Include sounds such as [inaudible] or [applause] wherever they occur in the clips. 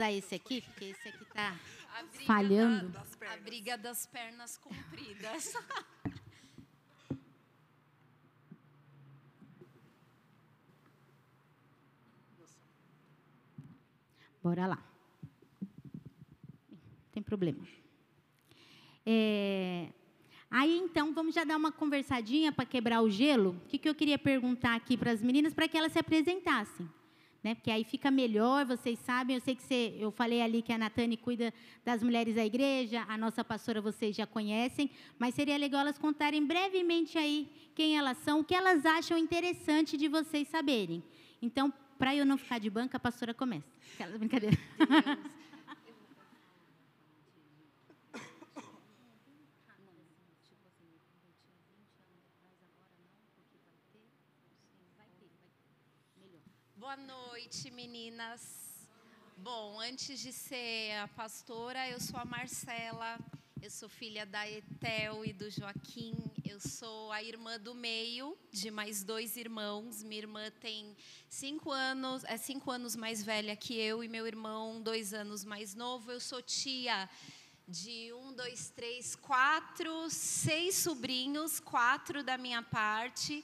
usar esse aqui, porque esse aqui tá briga falhando. da- a briga das pernas compridas. [laughs] Bora lá. Tem problema. É, Aí, então, vamos já dar uma conversadinha para quebrar o gelo. O que, que eu queria perguntar aqui para as meninas, para que elas se apresentassem. Né? Porque aí fica melhor, vocês sabem. Eu sei que você, eu falei ali que a Natane cuida das mulheres da igreja, a nossa pastora vocês já conhecem, mas seria legal elas contarem brevemente aí quem elas são, o que elas acham interessante de vocês saberem. Então, para eu não ficar de banca, a pastora começa. Aquela brincadeira. Boa noite, meninas. Bom, antes de ser a pastora, eu sou a Marcela, eu sou filha da Etel e do Joaquim, eu sou a irmã do meio de mais dois irmãos. Minha irmã tem cinco anos, é cinco anos mais velha que eu, e meu irmão, dois anos mais novo. Eu sou tia de um, dois, três, quatro, seis sobrinhos, quatro da minha parte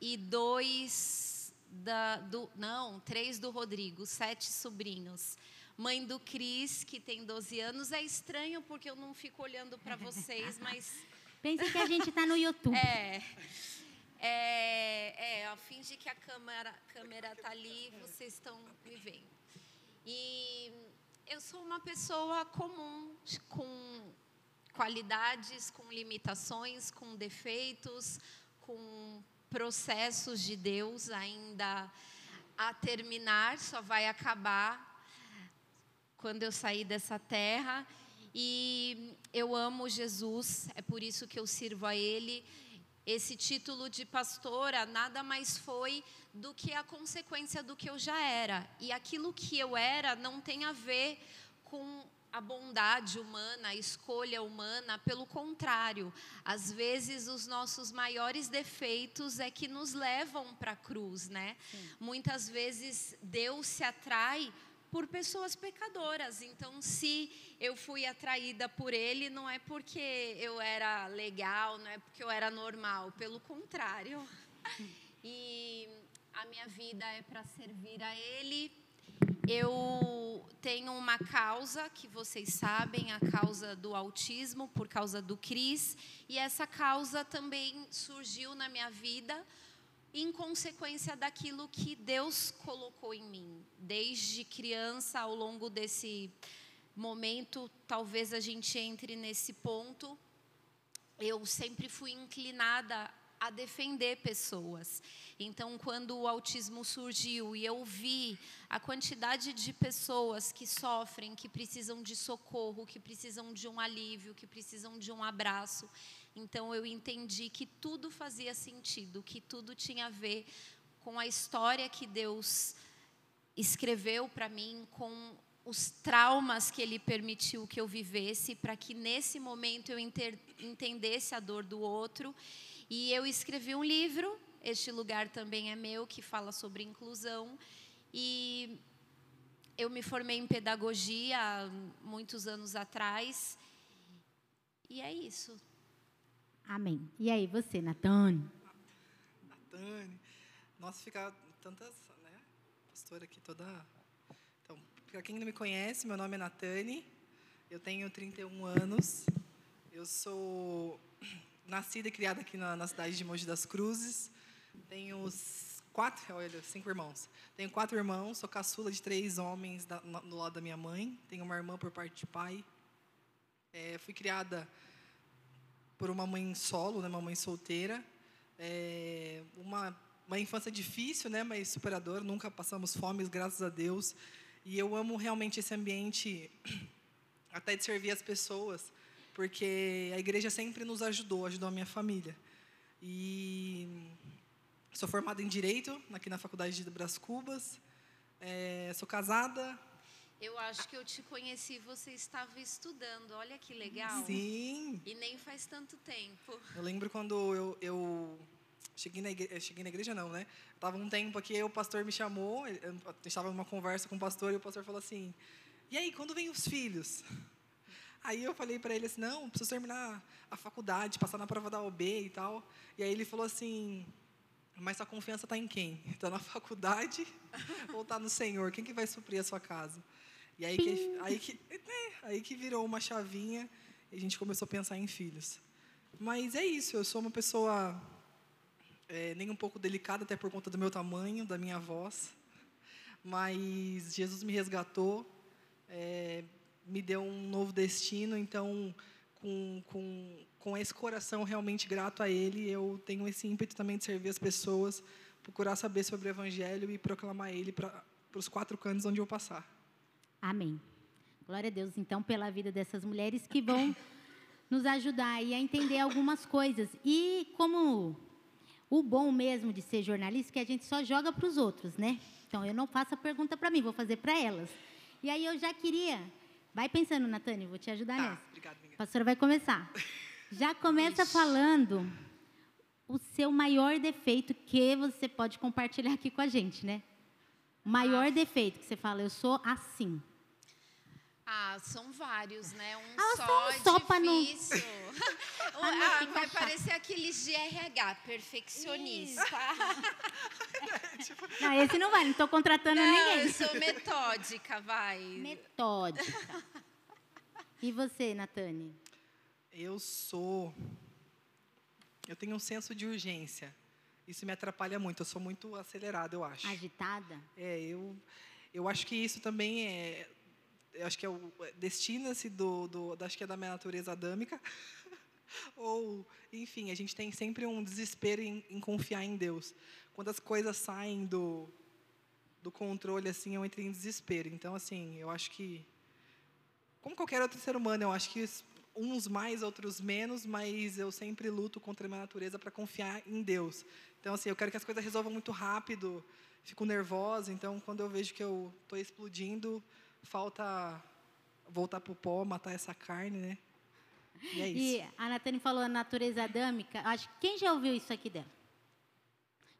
e dois da, do, não, três do Rodrigo, sete sobrinhos. Mãe do Cris, que tem 12 anos. É estranho porque eu não fico olhando para vocês, [laughs] mas Pensa que a gente está no YouTube. [laughs] é. É, é, ó, finge que a câmera, câmera tá ali, vocês estão me vendo. E eu sou uma pessoa comum, com qualidades, com limitações, com defeitos, com processos de Deus ainda a terminar, só vai acabar quando eu sair dessa terra. E eu amo Jesus, é por isso que eu sirvo a Ele. Esse título de pastora nada mais foi do que a consequência do que eu já era. E aquilo que eu era não tem a ver com a bondade humana, a escolha humana, pelo contrário, às vezes os nossos maiores defeitos é que nos levam para a cruz, né? Muitas vezes Deus se atrai por pessoas pecadoras. Então, se eu fui atraída por ele, não é porque eu era legal, não é porque eu era normal, pelo contrário. E a minha vida é para servir a ele. Eu tenho uma causa que vocês sabem, a causa do autismo, por causa do Cris, e essa causa também surgiu na minha vida em consequência daquilo que Deus colocou em mim. Desde criança, ao longo desse momento, talvez a gente entre nesse ponto, eu sempre fui inclinada a defender pessoas. Então, quando o autismo surgiu e eu vi a quantidade de pessoas que sofrem, que precisam de socorro, que precisam de um alívio, que precisam de um abraço, então eu entendi que tudo fazia sentido, que tudo tinha a ver com a história que Deus escreveu para mim, com os traumas que Ele permitiu que eu vivesse, para que nesse momento eu entendesse a dor do outro. E eu escrevi um livro, este lugar também é meu, que fala sobre inclusão. E eu me formei em pedagogia há muitos anos atrás. E é isso. Amém. E aí, você, Natane? Natane. Nossa, fica tantas, né? Pastora aqui toda. Então, para quem não me conhece, meu nome é Natane. Eu tenho 31 anos. Eu sou nascida e criada aqui na, na cidade de Mogi das Cruzes. Tenho quatro, olha, cinco irmãos. Tenho quatro irmãos, sou caçula de três homens da, do lado da minha mãe. Tenho uma irmã por parte de pai. É, fui criada por uma mãe solo, né, uma mãe solteira. É, uma, uma infância difícil, né, mas superadora. Nunca passamos fome, graças a Deus. E eu amo realmente esse ambiente, [clears throat] até de servir as pessoas, porque a igreja sempre nos ajudou, ajudou a minha família. E sou formada em Direito, aqui na Faculdade de Brás Cubas. É, sou casada. Eu acho que eu te conheci, você estava estudando. Olha que legal. Sim. E nem faz tanto tempo. Eu lembro quando eu, eu cheguei, na igreja, cheguei na igreja, não, né? Estava um tempo aqui, o pastor me chamou, eu estava numa conversa com o pastor, e o pastor falou assim, e aí, quando vem os filhos? Aí eu falei para ele assim, não, preciso terminar a faculdade, passar na prova da OB e tal. E aí ele falou assim, mas a confiança está em quem? Está [laughs] na faculdade [laughs] ou está no Senhor? Quem que vai suprir a sua casa? E aí que, aí que, né, aí que virou uma chavinha e a gente começou a pensar em filhos. Mas é isso, eu sou uma pessoa é, nem um pouco delicada, até por conta do meu tamanho, da minha voz. Mas Jesus me resgatou, é, me deu um novo destino, então, com, com, com esse coração realmente grato a Ele, eu tenho esse ímpeto também de servir as pessoas, procurar saber sobre o Evangelho e proclamar Ele para os quatro cantos onde eu passar. Amém. Glória a Deus, então, pela vida dessas mulheres que vão [laughs] nos ajudar aí a entender algumas coisas. E como o bom mesmo de ser jornalista, é que a gente só joga para os outros, né? Então, eu não faço a pergunta para mim, vou fazer para elas. E aí eu já queria... Vai pensando, Natânia, vou te ajudar tá, nessa. Obrigado, amiga. A pastora vai começar. Já [laughs] começa Ixi. falando o seu maior defeito que você pode compartilhar aqui com a gente, né? O maior Ah. defeito que você fala, eu sou assim. Ah, são vários, né? Um Ah, só, um só pra não- difícil. [laughs] Pra não ah, vai parecer aqueles de RH, perfeccionista. [laughs] [laughs] Não, esse não vai, não estou contratando Não, ninguém. eu sou metódica, vai. Metódica. E você, Natane? Eu sou. Eu tenho um senso de urgência. Isso me atrapalha muito. Eu sou muito acelerado, eu acho. Agitada? É, eu, eu acho que isso também é. Acho que é o destina-se do, do, acho que é da minha natureza adâmica. [laughs] Ou, enfim, a gente tem sempre um desespero em, em confiar em Deus. Quando as coisas saem do, do controle, assim, eu entro em desespero. Então, assim, eu acho que, como qualquer outro ser humano, eu acho que uns mais, outros menos, mas eu sempre luto contra a minha natureza para confiar em Deus. Então, assim, eu quero que as coisas resolvam muito rápido, fico nervosa, então quando eu vejo que eu estou explodindo, falta voltar para o pó, matar essa carne, né? E é isso. E a Natane falou a natureza adâmica. Acho que quem já ouviu isso aqui dela?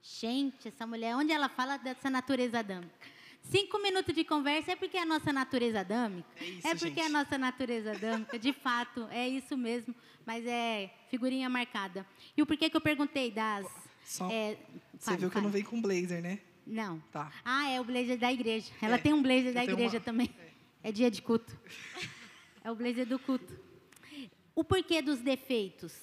Gente, essa mulher, onde ela fala dessa natureza adâmica? Cinco minutos de conversa é porque é a nossa natureza adâmica. É isso, porque gente. é a nossa natureza adâmica, de fato, é isso mesmo. Mas é figurinha marcada. E o porquê que eu perguntei das. Só, é, você fale, viu que eu não fale. venho com blazer, né? Não. Tá. Ah, é o blazer da igreja. Ela É, tem um blazer da igreja uma- também. É dia de culto. É o blazer do culto. O porquê dos defeitos?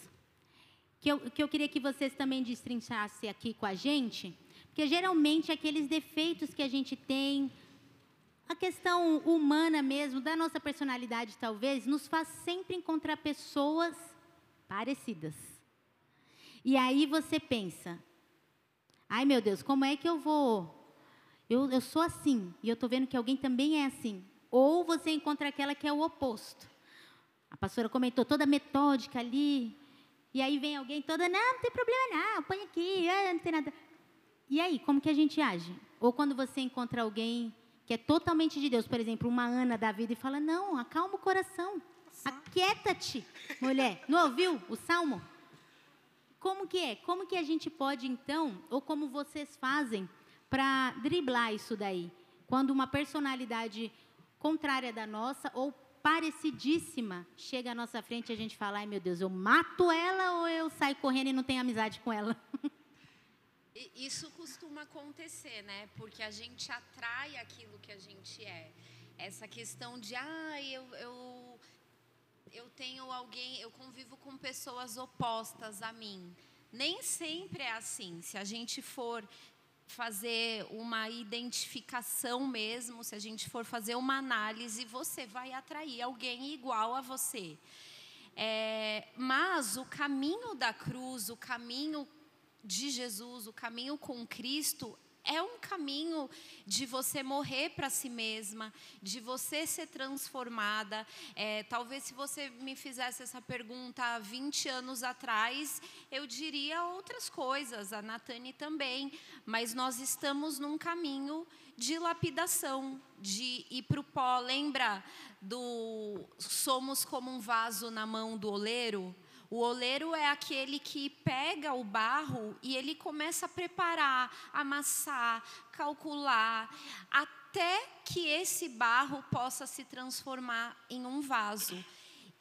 Que eu, que eu queria que vocês também destrinchassem aqui com a gente. Porque geralmente aqueles defeitos que a gente tem, a questão humana mesmo, da nossa personalidade talvez, nos faz sempre encontrar pessoas parecidas. E aí você pensa, ai meu Deus, como é que eu vou eu, eu sou assim, e eu estou vendo que alguém também é assim. Ou você encontra aquela que é o oposto. A pastora comentou, toda metódica ali. E aí vem alguém toda, não, não tem problema não, põe aqui, ah, não tem nada. E aí, como que a gente age? Ou quando você encontra alguém que é totalmente de Deus, por exemplo, uma Ana da vida, e fala, não, acalma o coração. Aquieta-te, mulher. Não ouviu o salmo? Como que é? Como que a gente pode, então, ou como vocês fazem para driblar isso daí? Quando uma personalidade contrária da nossa ou parecidíssima chega à nossa frente e a gente fala, ai meu Deus, eu mato ela ou eu saio correndo e não tenho amizade com ela? [laughs] Isso costuma acontecer, né? Porque a gente atrai aquilo que a gente é. Essa questão de, ah, eu, eu, eu tenho alguém, eu convivo com pessoas opostas a mim. Nem sempre é assim. Se a gente for fazer uma identificação mesmo, se a gente for fazer uma análise, você vai atrair alguém igual a você. É, mas o caminho da cruz, o caminho de Jesus, o caminho com Cristo, é um caminho de você morrer para si mesma, de você ser transformada. É, talvez se você me fizesse essa pergunta há 20 anos atrás, eu diria outras coisas, a Natane também. Mas nós estamos num caminho de lapidação, de ir para o pó. Lembra do somos como um vaso na mão do oleiro? O oleiro é aquele que pega o barro e ele começa a preparar, amassar, calcular, até que esse barro possa se transformar em um vaso.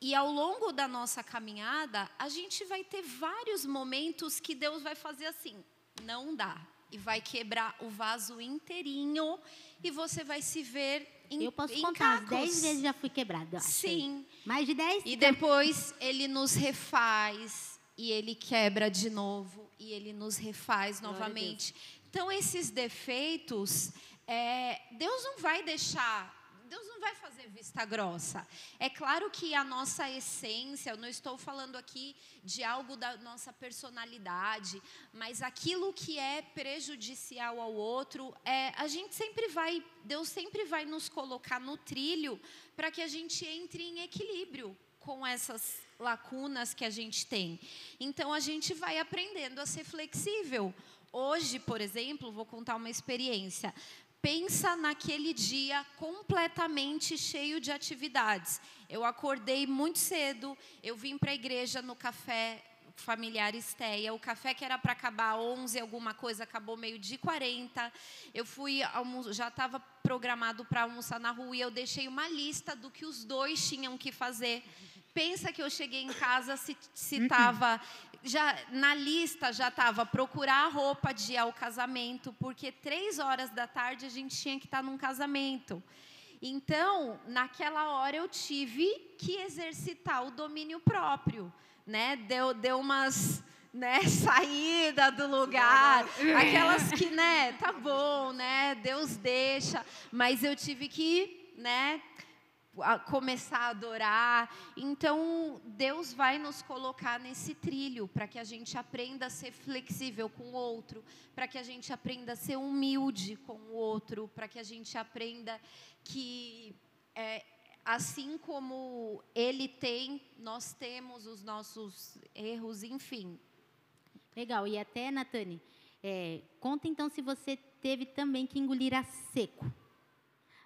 E ao longo da nossa caminhada, a gente vai ter vários momentos que Deus vai fazer assim: não dá. E vai quebrar o vaso inteirinho e você vai se ver em Eu posso contar, cacos. 10 vezes já fui quebrada. Sim. Mais de 10? E depois ele nos refaz e ele quebra de novo e ele nos refaz Glória novamente. Então esses defeitos, é, Deus não vai deixar, Deus não vai fazer vista grossa. É claro que a nossa essência, eu não estou falando aqui de algo da nossa personalidade, mas aquilo que é prejudicial ao outro, é, a gente sempre vai, Deus sempre vai nos colocar no trilho para que a gente entre em equilíbrio com essas lacunas que a gente tem. Então a gente vai aprendendo a ser flexível. Hoje, por exemplo, vou contar uma experiência. Pensa naquele dia completamente cheio de atividades. Eu acordei muito cedo, eu vim para a igreja no café familiar Esteia. O café que era para acabar 11 alguma coisa acabou meio de 40. Eu fui já estava programado para almoçar na rua e eu deixei uma lista do que os dois tinham que fazer. Pensa que eu cheguei em casa se se tava já na lista já estava procurar a roupa de ir ao casamento, porque três horas da tarde a gente tinha que estar num casamento. Então, naquela hora eu tive que exercitar o domínio próprio, né? Deu, deu umas né, [laughs] saída do lugar, aquelas [laughs] que, né, tá bom, né? Deus deixa, mas eu tive que, né, a começar a adorar. Então, Deus vai nos colocar nesse trilho para que a gente aprenda a ser flexível com o outro, para que a gente aprenda a ser humilde com o outro, para que a gente aprenda que é, assim como ele tem, nós temos os nossos erros, enfim. Legal. E até, Natane, é, conta então se você teve também que engolir a seco.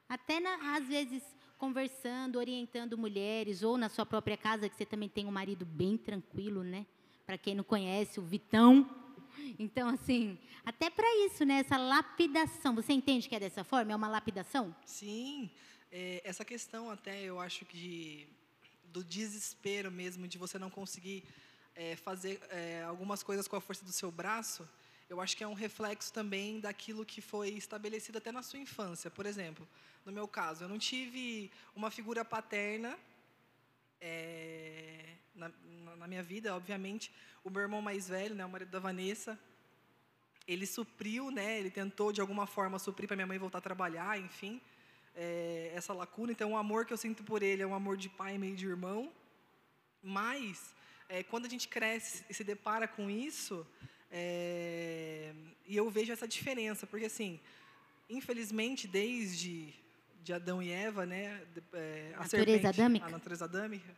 Até, na- às vezes, conversando, orientando mulheres, ou na sua própria casa, que você também tem um marido bem tranquilo, né? Para quem não conhece, o Vitão. Então, assim, até para isso, né? Essa lapidação. Você entende que é dessa forma? É uma lapidação? Sim, é, essa questão até eu acho que do desespero mesmo de você não conseguir é, fazer é, algumas coisas com a força do seu braço, eu acho que é um reflexo também daquilo que foi estabelecido até na sua infância. Por exemplo, no meu caso, eu não tive uma figura paterna é, na, na- minha vida, obviamente. O meu irmão mais velho, né, o marido da Vanessa, ele supriu, né? Ele tentou de alguma forma suprir para minha mãe voltar a trabalhar, enfim, é, essa lacuna. Então, o amor que eu sinto por ele é um amor de pai meio de irmão. Mas é, quando a gente cresce e se depara com isso, é, e eu vejo essa diferença, porque assim, infelizmente, desde de Adão e Eva, né, é, a Natureza serpente, adâmica? a natureza adâmica,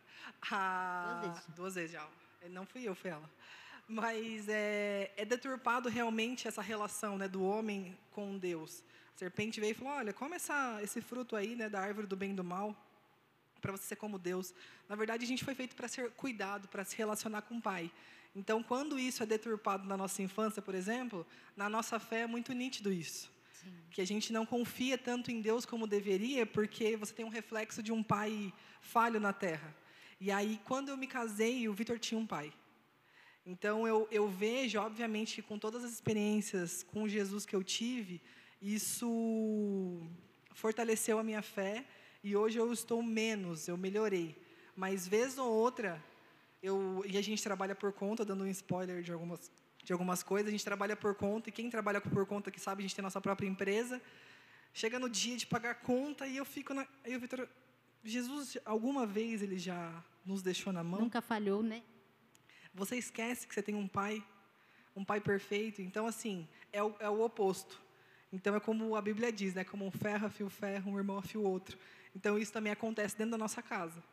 a, Duas vezes. duas vezes já. Não fui eu, foi ela. Mas é, é deturpado realmente essa relação né, do homem com Deus. A serpente veio e falou: Olha, come essa, esse fruto aí né, da árvore do bem e do mal, para você ser como Deus. Na verdade, a gente foi feito para ser cuidado, para se relacionar com o Pai. Então, quando isso é deturpado na nossa infância, por exemplo, na nossa fé é muito nítido isso. Que a gente não confia tanto em Deus como deveria, porque você tem um reflexo de um pai falho na terra. E aí, quando eu me casei, o Vitor tinha um pai. Então, eu, eu vejo, obviamente, com todas as experiências com Jesus que eu tive, isso fortaleceu a minha fé e hoje eu estou menos, eu melhorei. Mas, vez ou outra, eu, e a gente trabalha por conta, dando um spoiler de algumas, de algumas coisas, a gente trabalha por conta, e quem trabalha por conta que sabe, a gente tem a nossa própria empresa, chega no dia de pagar conta e eu fico na. Aí o Vitor, Jesus, alguma vez ele já nos deixou na mão? Nunca falhou, né? Você esquece que você tem um pai, um pai perfeito. Então, assim, é o, é o oposto. Então, é como a Bíblia diz, né? Como um ferro afia o ferro, um irmão afia o outro. Então, isso também acontece dentro da nossa casa.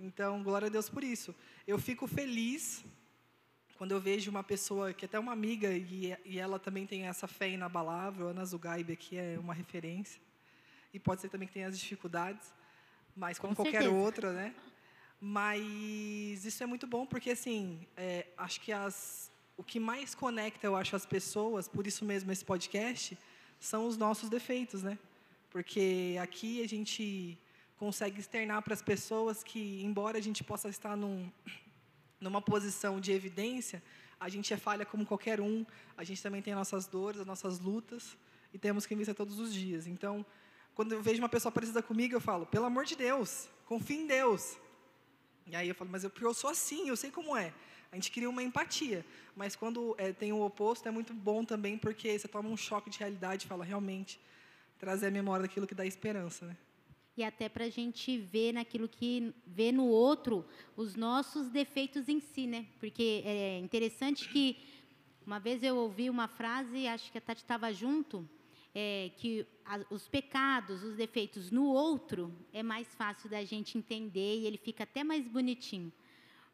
Então, glória a Deus por isso. Eu fico feliz quando eu vejo uma pessoa que é até uma amiga e, e ela também tem essa fé inabalável, Ana Zugaibe aqui é uma referência. E pode ser também que tenha as dificuldades, mas como Com qualquer certeza. outra, né? Mas isso é muito bom porque assim, é, acho que as, o que mais conecta, eu acho, as pessoas, por isso mesmo esse podcast, são os nossos defeitos, né? porque aqui a gente consegue externar para as pessoas que, embora a gente possa estar num, numa posição de evidência, a gente é falha como qualquer um, a gente também tem nossas dores, as nossas lutas, e temos que vencer todos os dias. Então, quando eu vejo uma pessoa parecida comigo, eu falo, pelo amor de Deus, confie em Deus. E aí eu falo, mas eu, eu sou assim, eu sei como é. A gente cria uma empatia. Mas quando é, tem o oposto, é muito bom também, porque você toma um choque de realidade e fala, realmente, trazer a memória daquilo que dá esperança, né? E até para a gente ver naquilo que vê no outro os nossos defeitos em si, né? Porque é interessante que uma vez eu ouvi uma frase, acho que a Tati estava junto, é, que a, os pecados, os defeitos no outro é mais fácil da gente entender e ele fica até mais bonitinho.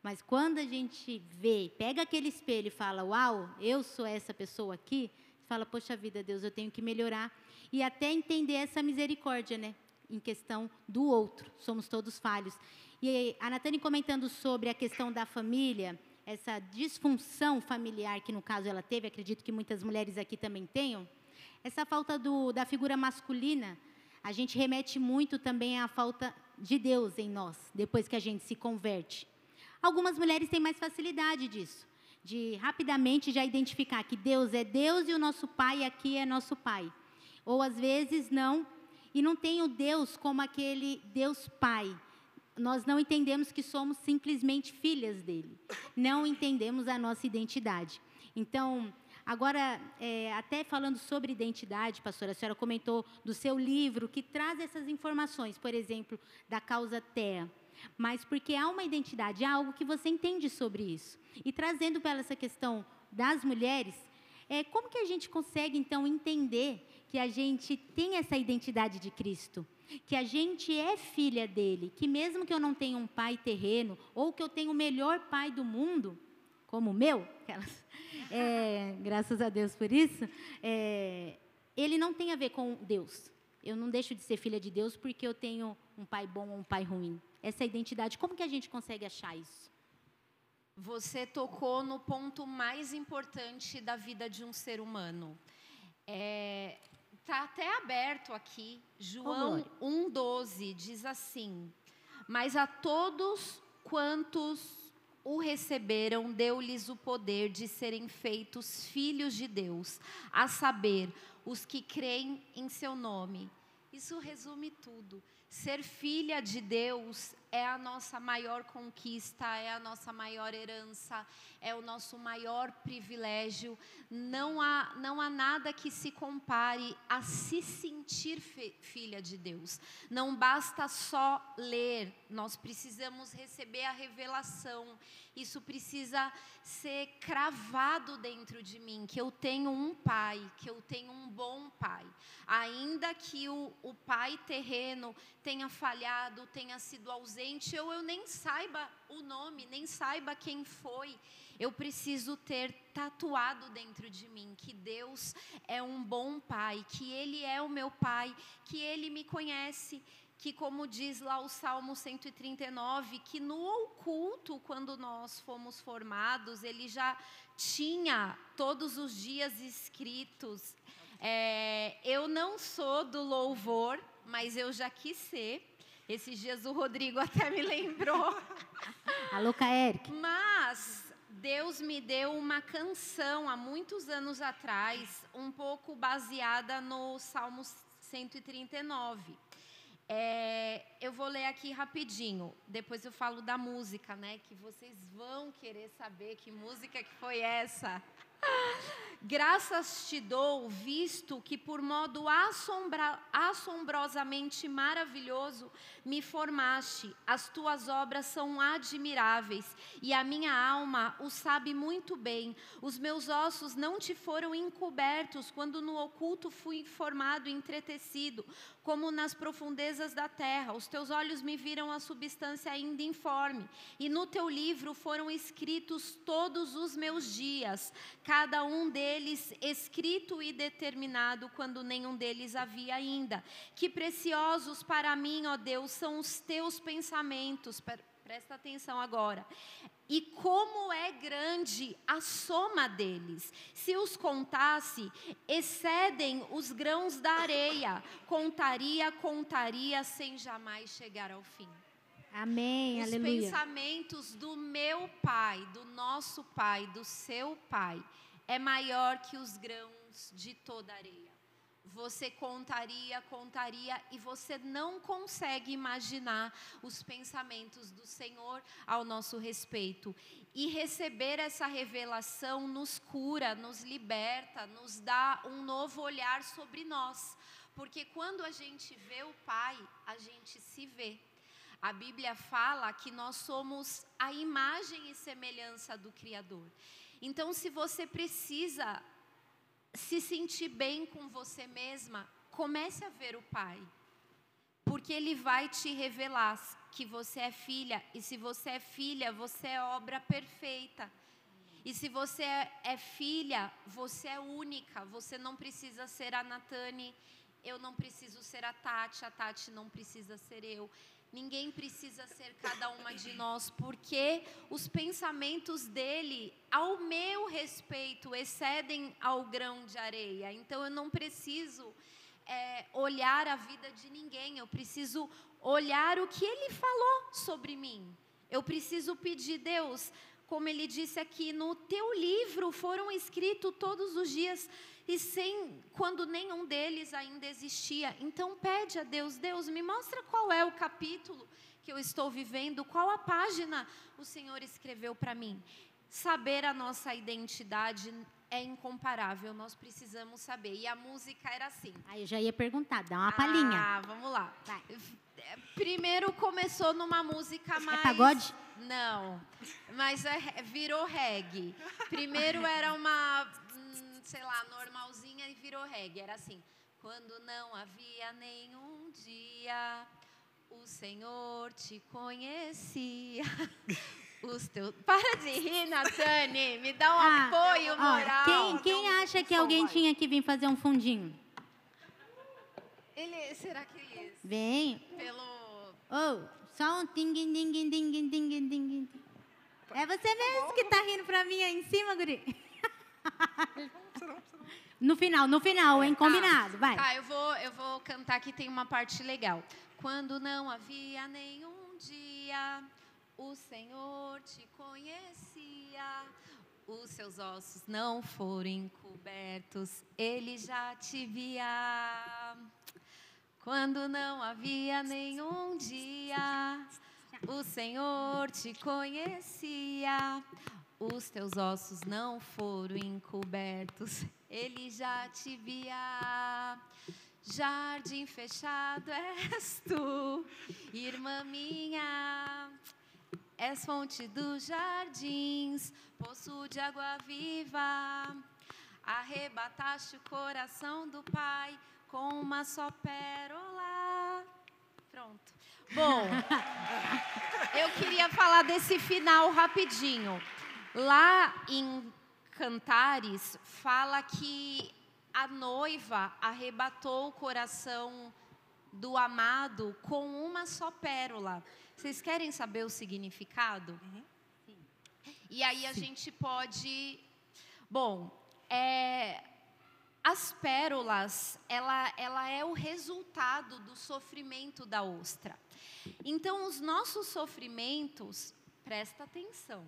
Mas quando a gente vê, pega aquele espelho e fala, uau, eu sou essa pessoa aqui, fala, poxa vida, Deus, eu tenho que melhorar. E até entender essa misericórdia, né? Em questão do outro. Somos todos falhos. E a Natane comentando sobre a questão da família, essa disfunção familiar que no caso ela teve, acredito que muitas mulheres aqui também tenham. Essa falta do, da figura masculina, a gente remete muito também à falta de Deus em nós, depois que a gente se converte. Algumas mulheres têm mais facilidade disso, de rapidamente já identificar que Deus é Deus e o nosso pai aqui é nosso pai. Ou às vezes não, e não tem o Deus como aquele Deus Pai. Nós não entendemos que somos simplesmente filhas dele. Não entendemos a nossa identidade. Então, Agora, é, até falando sobre identidade, pastora, a senhora comentou do seu livro que traz essas informações, por exemplo, da causa terra. Mas porque há uma identidade, há algo que você entende sobre isso. E trazendo para essa questão das mulheres, é, como que a gente consegue, então, entender que a gente tem essa identidade de Cristo? Que a gente é filha dele, que mesmo que eu não tenha um pai terreno, ou que eu tenha o melhor pai do mundo, como o meu, [laughs] é, graças a Deus por isso, é, ele não tem a ver com Deus. Eu não deixo de ser filha de Deus porque eu tenho um pai bom ou um pai ruim. Essa identidade, como que a gente consegue achar isso? Você tocou no ponto mais importante da vida de um ser humano. É, tá até aberto aqui, João oh, 1,12 diz assim: Mas a todos quantos o receberam, deu-lhes o poder de serem feitos filhos de Deus, a saber, os que creem em seu nome. Isso resume tudo. Ser filha de Deus é a nossa maior conquista, é a nossa maior herança, é o nosso maior privilégio. Não há, não há nada que se compare a se sentir filha de Deus. Não basta só ler, nós precisamos receber a revelação. Isso precisa ser cravado dentro de mim, que eu tenho um pai, que eu tenho um bom pai. Ainda que o, o pai terreno tenha falhado, tenha sido ausente, ou eu nem saiba o nome, nem saiba quem foi, eu preciso ter tatuado dentro de mim que Deus é um bom pai, que Ele é o meu pai, que Ele me conhece, que, como diz lá o Salmo 139, que no oculto, quando nós fomos formados, Ele já tinha todos os dias escritos. É, eu não sou do louvor, mas eu já quis ser. Esses dias o Rodrigo [laughs] até me lembrou. Alô, Eric. Mas Deus me deu uma canção há muitos anos atrás, um pouco baseada no Salmo 139. É, eu vou ler aqui rapidinho, depois eu falo da música, né? Que vocês vão querer saber que música que foi essa. [laughs] Graças te dou, visto que por modo assombra, assombrosamente maravilhoso me formaste. As tuas obras são admiráveis e a minha alma o sabe muito bem. Os meus ossos não te foram encobertos quando no oculto fui formado e entretecido, como nas profundezas da terra. Os teus olhos me viram a substância ainda informe, e no teu livro foram escritos todos os meus dias cada um deles escrito e determinado quando nenhum deles havia ainda. Que preciosos para mim, ó Deus, são os teus pensamentos. Presta atenção agora. E como é grande a soma deles. Se os contasse, excedem os grãos da areia. Contaria, contaria, sem jamais chegar ao fim. Amém, Os aleluia. pensamentos do meu pai, do nosso pai, do seu pai, é maior que os grãos de toda areia. Você contaria, contaria e você não consegue imaginar os pensamentos do Senhor ao nosso respeito. E receber essa revelação nos cura, nos liberta, nos dá um novo olhar sobre nós. Porque quando a gente vê o Pai, a gente se vê. A Bíblia fala que nós somos a imagem e semelhança do Criador. Então, se você precisa se sentir bem com você mesma, comece a ver o Pai. Porque Ele vai te revelar que você é filha, e se você é filha, você é obra perfeita. E se você é, filha, você é única, você não precisa ser a Natane, eu não preciso ser a Tati, a Tati não precisa ser eu. Ninguém precisa ser cada uma de nós, porque os pensamentos dele, ao meu respeito, excedem ao grão de areia. Então eu não preciso é, olhar a vida de ninguém, eu preciso olhar o que ele falou sobre mim. Eu preciso pedir, Deus, como ele disse aqui, no teu livro foram escritos todos os dias e sem quando nenhum deles ainda existia. Então pede a Deus, Deus, me mostra qual é o capítulo que eu estou vivendo, qual a página o Senhor escreveu para mim. Saber a nossa identidade é incomparável, nós precisamos saber. E a música era assim. Aí eu já ia perguntar, dá uma palhinha. Ah, vamos lá. Vai. Primeiro começou numa música mais. É pagode? Não, mas é- virou reggae. Primeiro era uma, hum, sei lá, normalzinha e virou reggae. Era assim: quando não havia nenhum dia, o Senhor te conhecia. Os teus... Para de rir, Natane. Me dá um Ah, apoio ó, moral. quem, quem Então, acha que alguém tinha que vir fazer um fundinho? Ele, será que ele Vem. pelo Oh, só um ding ding ding ding ding ding. É você mesmo que tá rindo pra mim aí em cima, guri? [laughs] No final, no final, hein? Combinado, vai. Tá, eu vou, eu vou cantar que tem uma parte legal. Quando não havia nenhum dia, o Senhor te conhecia. Os seus ossos não foram encobertos, ele já te via. Quando não havia nenhum dia, o Senhor te conhecia. Os teus ossos não foram encobertos, ele já te via. Jardim fechado és tu, irmã minha. És fonte dos jardins, poço de água viva. Arrebataste o coração do Pai com uma só pérola. Pronto. Bom, eu queria falar desse final rapidinho. Lá em Cantares, fala que a noiva arrebatou o coração do amado com uma só pérola. Vocês querem saber o significado? E aí a gente pode. Bom, é, as pérolas, ela, ela é o resultado do sofrimento da ostra. Então, os nossos sofrimentos, presta atenção,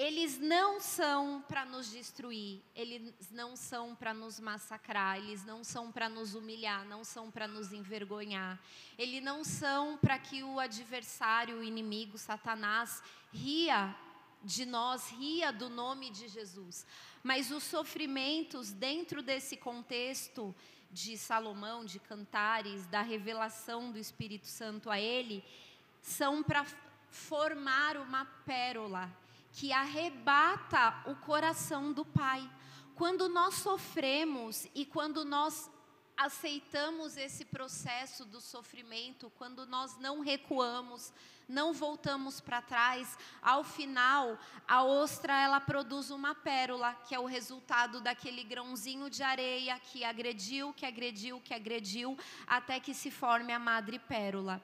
eles não são para nos destruir, eles não são para nos massacrar, eles não são para nos humilhar, não são para nos envergonhar, eles não são para que o adversário, o inimigo, Satanás, ria de nós, ria do nome de Jesus. Mas os sofrimentos dentro desse contexto de Salomão, de Cantares, da revelação do Espírito Santo a ele, são para formar uma pérola que arrebata o coração do Pai. Quando nós sofremos e quando nós aceitamos esse processo do sofrimento, quando nós não recuamos, não voltamos para trás, ao final a ostra ela produz uma pérola, que é o resultado daquele grãozinho de areia que agrediu, que agrediu, que agrediu, até que se forme a madre pérola.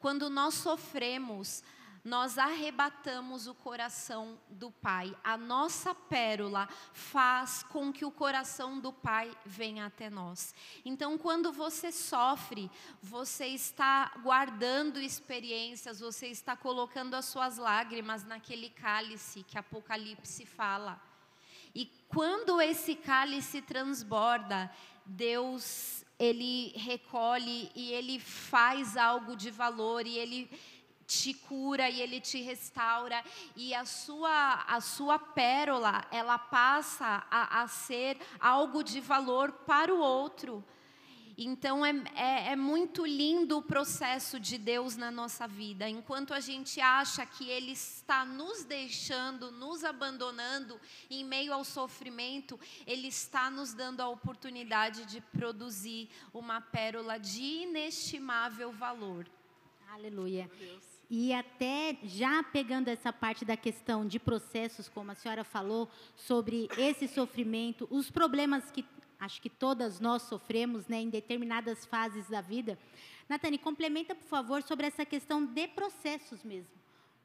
Quando nós sofremos, nós arrebatamos o coração do Pai. A nossa pérola faz com que o coração do Pai venha até nós. Então, quando você sofre, você está guardando experiências, você está colocando as suas lágrimas naquele cálice que Apocalipse fala. E quando esse cálice transborda, Deus ele recolhe e ele faz algo de valor e ele te cura e ele te restaura e a sua a sua pérola ela passa a, a ser algo de valor para o outro então é, é, é, muito lindo o processo de Deus na nossa vida. Enquanto a gente acha que Ele está nos deixando, nos abandonando em meio ao sofrimento, Ele está nos dando a oportunidade de produzir uma pérola de inestimável valor. Aleluia. E até já pegando essa parte da questão de processos, como a senhora falou, sobre esse sofrimento, os problemas que acho que todas nós sofremos né, em determinadas fases da vida. Natane, complementa, por favor, sobre essa questão de processos mesmo.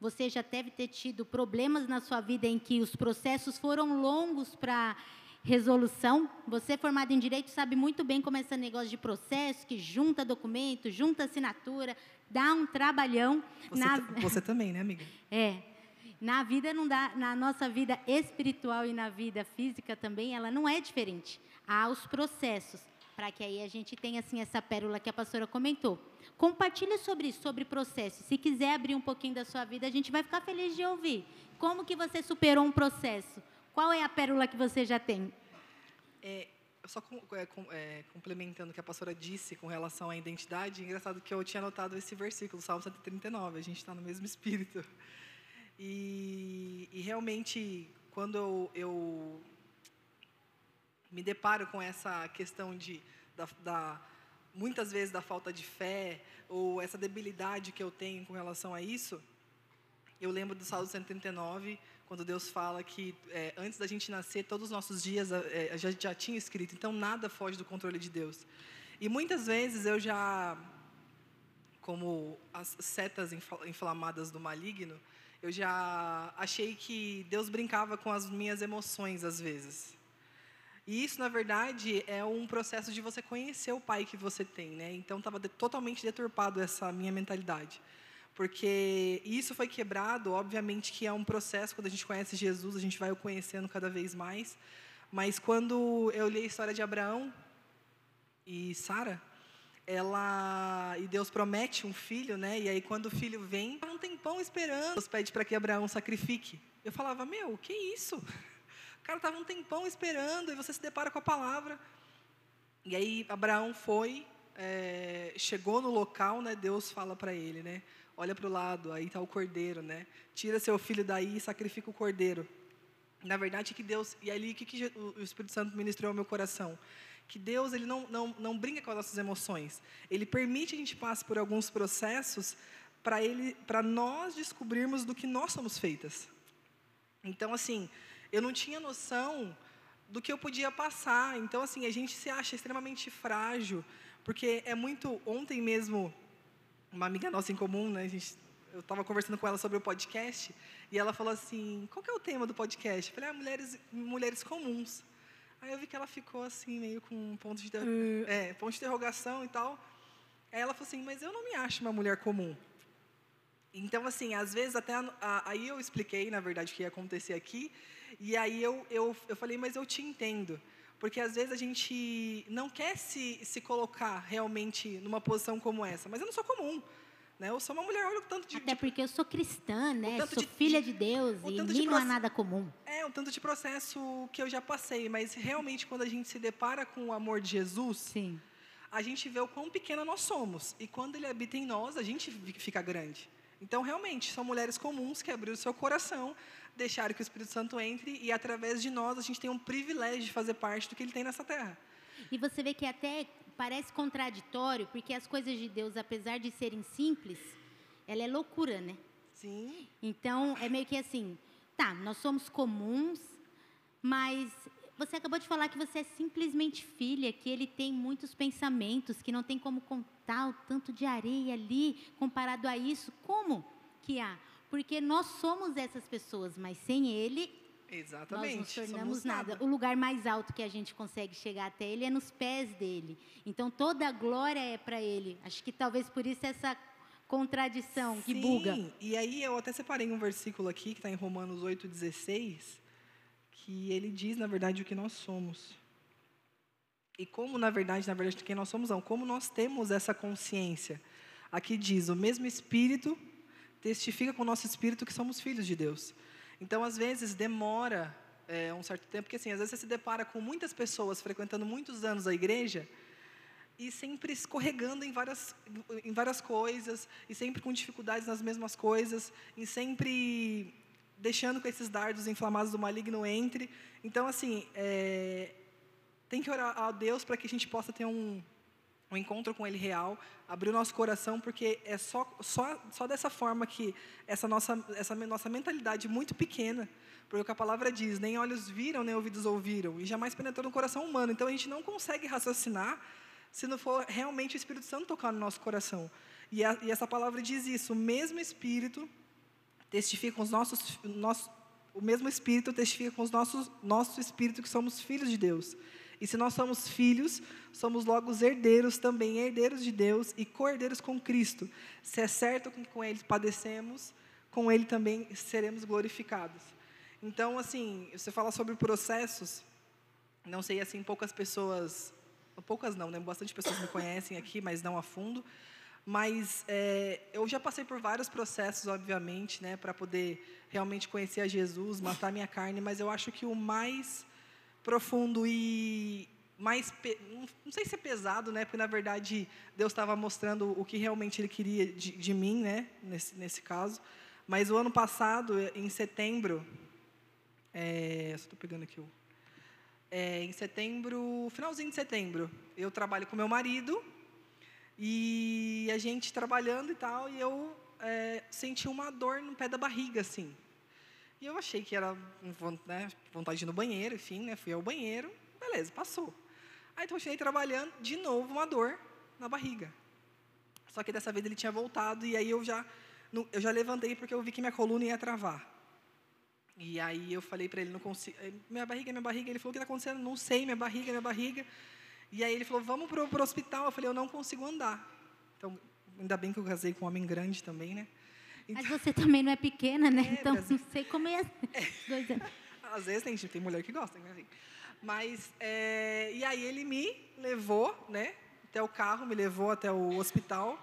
Você já deve ter tido problemas na sua vida em que os processos foram longos para resolução. Você, formado em direito, sabe muito bem como é esse negócio de processo, que junta documento, junta assinatura, dá um trabalhão. Você, na... você também, né, amiga? [laughs] É. Na vida não dá, na nossa vida espiritual e na vida física também, ela não é diferente. Há os processos, para que aí a gente tenha assim essa pérola que a pastora comentou. Compartilhe sobre isso, sobre processo. Se quiser abrir um pouquinho da sua vida, a gente vai ficar feliz de ouvir. Como que você superou um processo? Qual é a pérola que você já tem? É, só com, é, com, é, complementando o que a pastora disse com relação à identidade, é engraçado que eu tinha anotado esse versículo, Salmo 139, a gente está no mesmo espírito. E, e realmente, quando eu, eu, me deparo com essa questão de, da, da, muitas vezes, da falta de fé, ou essa debilidade que eu tenho com relação a isso, eu lembro do Salmo 139, quando Deus fala que é, antes da gente nascer, todos os nossos dias é, já, já tinha escrito, então nada foge do controle de Deus. E muitas vezes eu já, como as setas inflamadas do maligno, eu já achei que Deus brincava com as minhas emoções às vezes. E isso, na verdade, é um processo de você conhecer o pai que você tem, né? Então estava totalmente deturpado essa minha mentalidade porque isso foi quebrado, obviamente que é um processo, quando a gente conhece Jesus, a gente vai o conhecendo cada vez mais, mas quando eu li a história de Abraão e Sara, ela e Deus promete um filho, né? E aí quando o filho vem, um tempão esperando, Deus pede para que Abraão sacrifique. Eu falava: "Meu, que isso?" O cara estava um tempão esperando e você se depara com a palavra. E aí Abraão foi, é, chegou no local, né? Deus fala para ele, né? Olha para o lado, aí está o cordeiro, né? Tira seu filho daí e sacrifica o cordeiro. Na verdade, que Deus, e ali o que, que o Espírito Santo ministrou ao meu coração? Que Deus ele não, não, não brinca com as nossas emoções. Ele permite que a gente passe por alguns processos para ele, para nós descobrirmos do que nós somos feitas. Então, assim, eu não tinha noção do que eu podia passar. Então, assim, a gente se acha extremamente frágil, porque é muito. Ontem mesmo uma amiga nossa em comum, né? A gente, eu estava conversando com ela sobre o podcast e ela falou assim: qual que é o tema do podcast? Eu falei: ah, mulheres, mulheres comuns. Aí eu vi que ela ficou assim, meio com um ponto de, uh. é, ponto de interrogação e tal. Aí ela falou assim: mas eu não me acho uma mulher comum. Então, assim, às vezes até. A, a, aí eu expliquei, na verdade, o que ia acontecer aqui. E aí eu, eu, eu falei: mas eu te entendo. Porque às vezes a gente não quer se, se colocar realmente numa posição como essa. Mas eu não sou comum. Né? Eu sou uma mulher, olha o tanto de. Até porque eu sou cristã, né? Sou de, filha de Deus e mim não há nada comum. É, um tanto de processo que eu já passei. Mas realmente, quando a gente se depara com o amor de Jesus. Sim. A gente vê o quão pequena nós somos. E quando ele habita em nós, a gente fica grande. Então, realmente, são mulheres comuns que abriram o seu coração deixar que o Espírito Santo entre e, através de nós, a gente tem um privilégio de fazer parte do que ele tem nessa terra. E você vê que até parece contraditório, porque as coisas de Deus, apesar de serem simples, ela é loucura, né? Sim. Então, é meio que assim, tá, nós somos comuns, mas você acabou de falar que você é simplesmente filha, que ele tem muitos pensamentos, que não tem como contar o tanto de areia ali comparado a isso. Como que há? Porque nós somos essas pessoas, mas sem Ele Exatamente. nós nos tornamos somos nada. O lugar mais alto que a gente consegue chegar até Ele é nos pés dele. Então toda a glória é para Ele. Acho que talvez por isso essa contradição que Sim, buga. E aí eu até separei um versículo aqui que está em Romanos 8,16, que ele diz, na verdade, o que nós somos. E como, na verdade, na verdade, quem nós somos, não, como nós temos essa consciência. Aqui diz, o mesmo Espírito testifica com o nosso Espírito que somos filhos de Deus. Então, às vezes, demora é, um certo tempo, porque assim, às vezes você se depara com muitas pessoas frequentando muitos anos a igreja, e sempre escorregando em várias, em várias coisas, e sempre com dificuldades nas mesmas coisas, e sempre deixando que esses dardos inflamados do maligno entre. Então, assim, é, tem que orar a Deus para que a gente possa ter um, um encontro com Ele real, abrir o nosso coração, porque é só, só, só dessa forma que essa nossa, essa nossa mentalidade muito pequena, porque o que a palavra diz, nem olhos viram, nem ouvidos ouviram, e jamais penetrou no coração humano. Então, a gente não consegue raciocinar se não for realmente o Espírito Santo tocar no nosso coração. E, a, e essa palavra diz isso: o mesmo Espírito testifica com os nossos, nosso, o mesmo Espírito testifica com os nossos, nosso Espírito que somos filhos de Deus. E se nós somos filhos, somos logo os herdeiros também, herdeiros de Deus e co-herdeiros com Cristo. Se é certo que com Ele padecemos, com Ele também seremos glorificados. Então, assim, você fala sobre processos, não sei, assim, poucas pessoas poucas não, né? Bastante pessoas me conhecem aqui, mas não a fundo. Mas é, eu já passei por vários processos, obviamente, né, para poder realmente conhecer a Jesus, matar minha carne. Mas eu acho que o mais profundo e mais não sei se é pesado, né? Porque na verdade Deus estava mostrando o que realmente Ele queria de, de mim, né? Nesse nesse caso. Mas o ano passado, em setembro, é, estou pegando aqui o é, em setembro, finalzinho de setembro, eu trabalho com meu marido e a gente trabalhando e tal, e eu é, senti uma dor no pé da barriga, assim. E eu achei que era né, vontade de ir no banheiro, enfim, né, fui ao banheiro, beleza, passou. Aí continuei trabalhando, de novo uma dor na barriga. Só que dessa vez ele tinha voltado e aí eu já, eu já levantei porque eu vi que minha coluna ia travar. E aí eu falei para ele, não consigo, eh, minha barriga, minha barriga. Ele falou, o que está acontecendo? Não sei, minha barriga, minha barriga. E aí ele falou, vamos para o hospital. Eu falei, eu não consigo andar. Então, ainda bem que eu casei com um homem grande também, né? Então, Mas você também não é pequena, né? [laughs] É, então, Brasil. não sei como é. [laughs] Dois anos. Às vezes tem, tem mulher que gosta, né? Mas, é, e aí ele me levou, né? Até o carro, me levou até o hospital.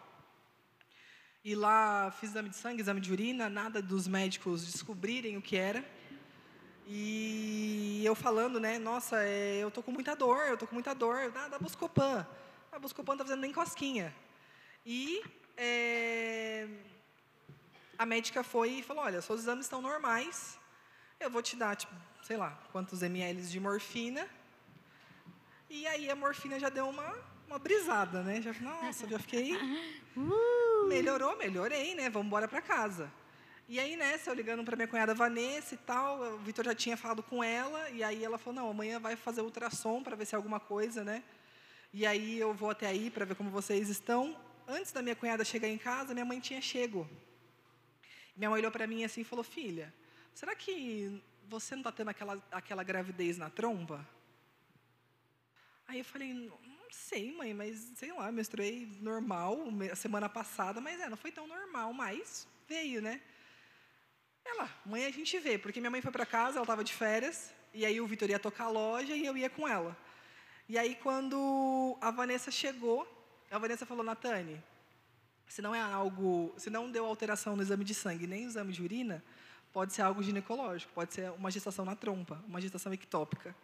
E lá fiz exame de sangue, exame de urina, nada dos médicos descobrirem o que era. E eu falando, né, nossa, é, eu tô com muita dor, eu tô com muita dor, dá, dá Buscopan. A Buscopan não tá fazendo nem cosquinha. E é, a médica foi e falou, olha, seus exames estão normais, eu vou te dar, tipo, sei lá, quantos ml de morfina. E aí a morfina já deu uma, uma brisada, né? Já, nossa, já fiquei... [laughs] Uh! Melhorou, melhorei, né? Vamos embora para casa. E aí, nessa, eu ligando para minha cunhada Vanessa e tal, o Vitor já tinha falado com ela, e aí ela falou, não, amanhã vai fazer ultrassom para ver se é alguma coisa, né? E aí eu vou até aí para ver como vocês estão. Antes da minha cunhada chegar em casa, minha mãe tinha chego. Minha mãe olhou para mim assim e falou, filha, será que você não está tendo aquela, aquela gravidez na tromba? Aí eu falei, não sei, mãe, mas sei lá, menstruei normal a semana passada, mas é, não foi tão normal, mas veio, né? Ela, mãe a gente vê, porque minha mãe foi para casa, ela estava de férias, e aí o Vitor ia tocar a loja e eu ia com ela. E aí quando a Vanessa chegou, a Vanessa falou, Natane, se não é algo, se não deu alteração no exame de sangue nem no exame de urina, pode ser algo ginecológico, pode ser uma gestação na trompa, uma gestação ectópica.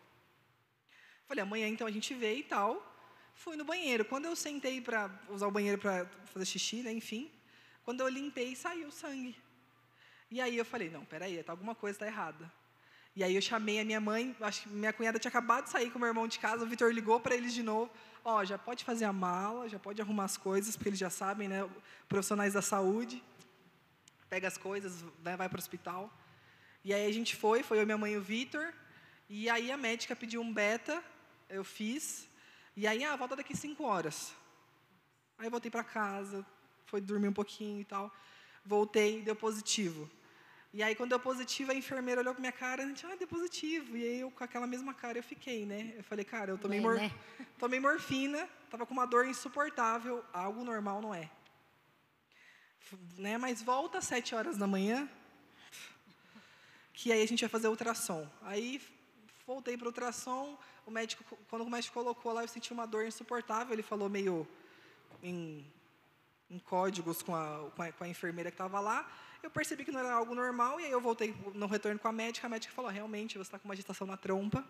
Falei, amanhã então a gente vê e tal. Fui no banheiro. Quando eu sentei para usar o banheiro para fazer xixi, né, enfim, quando eu limpei, saiu sangue. E aí eu falei, não, peraí, tá, alguma coisa está errada. E aí eu chamei a minha mãe, acho que minha cunhada tinha acabado de sair com o meu irmão de casa, o Vitor ligou para eles de novo, ó, já pode fazer a mala, já pode arrumar as coisas, porque eles já sabem, né, profissionais da saúde, pega as coisas, né, vai para o hospital. E aí a gente foi, foi eu, minha mãe e o Vitor, e aí a médica pediu um beta, eu fiz, e aí, ah, volta daqui cinco horas. Aí voltei para casa, foi dormir um pouquinho e tal. Voltei, deu positivo. E aí, quando deu positivo, a enfermeira olhou para minha cara e disse, ah, deu positivo. E aí, eu, com aquela mesma cara, eu fiquei, né? Eu falei, cara, eu tomei, É, mor né? [laughs] tomei morfina, estava com uma dor insuportável, algo normal não é. Né? Mas volta às sete horas da manhã, que aí a gente vai fazer ultrassom. Aí, voltei para o ultrassom, o médico, quando o médico colocou lá, eu senti uma dor insuportável, ele falou meio em em códigos com a, com a, com a enfermeira que estava lá. Eu percebi que não era algo normal, e aí eu voltei no retorno com a médica. A médica falou: realmente, você está com uma agitação na trompa.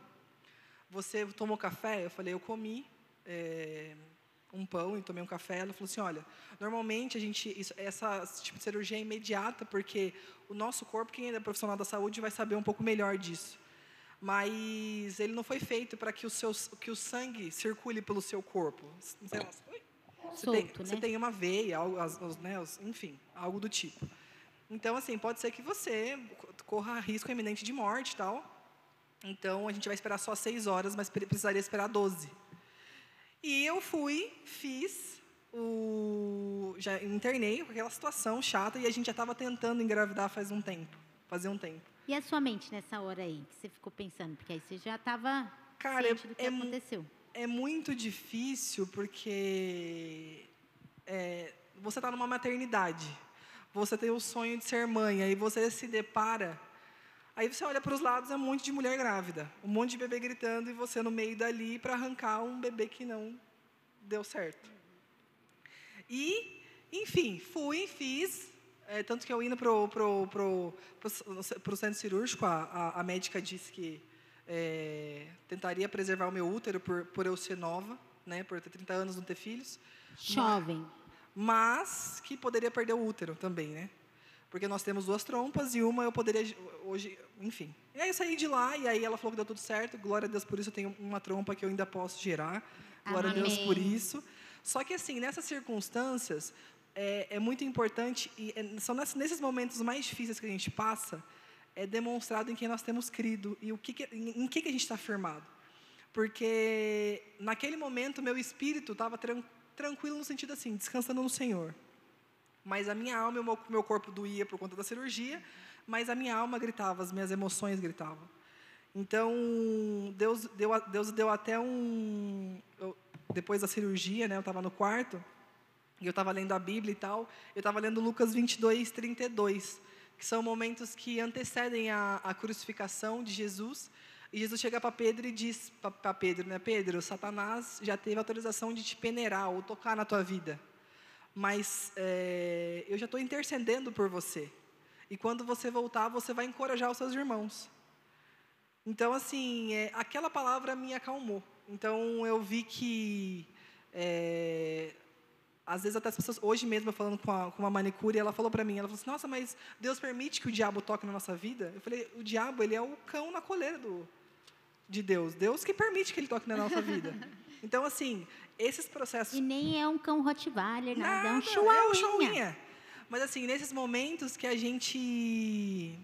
Você tomou café? Eu falei: eu comi é, um pão e tomei um café. Ela falou assim: olha, normalmente a gente, isso, essa esse tipo de cirurgia é imediata, porque o nosso corpo, quem é profissional da saúde, vai saber um pouco melhor disso. Mas ele não foi feito para que o, seu, que o sangue circule pelo seu corpo. Não sei lá? Você tem, Solto, você né? tem uma veia, algo, as- os- né, os- enfim, algo do tipo. Então, assim, pode ser que você corra risco iminente de morte e tal. Então, a gente vai esperar só seis horas, mas pre- precisaria esperar 12. E eu fui, fiz, o, já internei com aquela situação chata e a gente já estava tentando engravidar faz um tempo, fazia um tempo. E a sua mente nessa hora aí, que você ficou pensando? Porque aí você já estava Cara, ciente do que é aconteceu. É muito difícil porque é, você está numa maternidade, você tem o sonho de ser mãe, aí você se depara, aí você olha para os lados, é um monte de mulher grávida, um monte de bebê gritando e você no meio dali para arrancar um bebê que não deu certo. E, enfim, fui, fiz, é, tanto que eu indo pro, pro, pro, pro, pro centro cirúrgico, a, a, a médica disse que é, tentaria preservar o meu útero por, por eu ser nova, né, por ter 30 anos, não ter filhos, Jovem. mas que poderia perder o útero também, né? Porque nós temos duas trompas e uma eu poderia hoje, enfim. E aí eu saí de lá e aí ela falou que deu tudo certo. Glória a Deus por isso, eu tenho uma trompa que eu ainda posso gerar. Glória a Deus por Amém. isso. Só que assim, nessas circunstâncias, é, é muito importante e é, são ness- nesses momentos mais difíceis que a gente passa, é demonstrado em quem nós temos crido e o que, que em, que, que a gente está firmado. Porque naquele momento meu espírito estava tran tranquilo no sentido assim, descansando no Senhor. Mas a minha alma e o meu, corpo doía por conta da cirurgia, mas a minha alma gritava, as minhas emoções gritavam. Então, Deus deu, Deus deu até um. eu- depois da cirurgia, né, eu estava no quarto, e eu estava lendo a Bíblia e tal, eu estava lendo Lucas 22, 32, que são momentos que antecedem a, a crucificação de Jesus. E Jesus chega para Pedro e diz para Pedro, né, Pedro, Satanás já teve autorização de te peneirar ou tocar na tua vida mas é, eu já estou intercedendo por você. E quando você voltar, você vai encorajar os seus irmãos. Então, assim, é, aquela palavra me acalmou. Então, eu vi que, é, às vezes, até as pessoas, hoje mesmo, eu falando com, a, com uma manicure, ela falou para mim, ela falou assim, nossa, mas Deus permite que o diabo toque na nossa vida? Eu falei, o diabo, ele é o cão na coleira do, de Deus. Deus que permite que ele toque na nossa vida. [laughs] Então, assim, esses processos E nem é um cão Rottweiler, nada, é um Nada, chihuahuinha. É um chihuahuinha. Mas assim, nesses momentos que a gente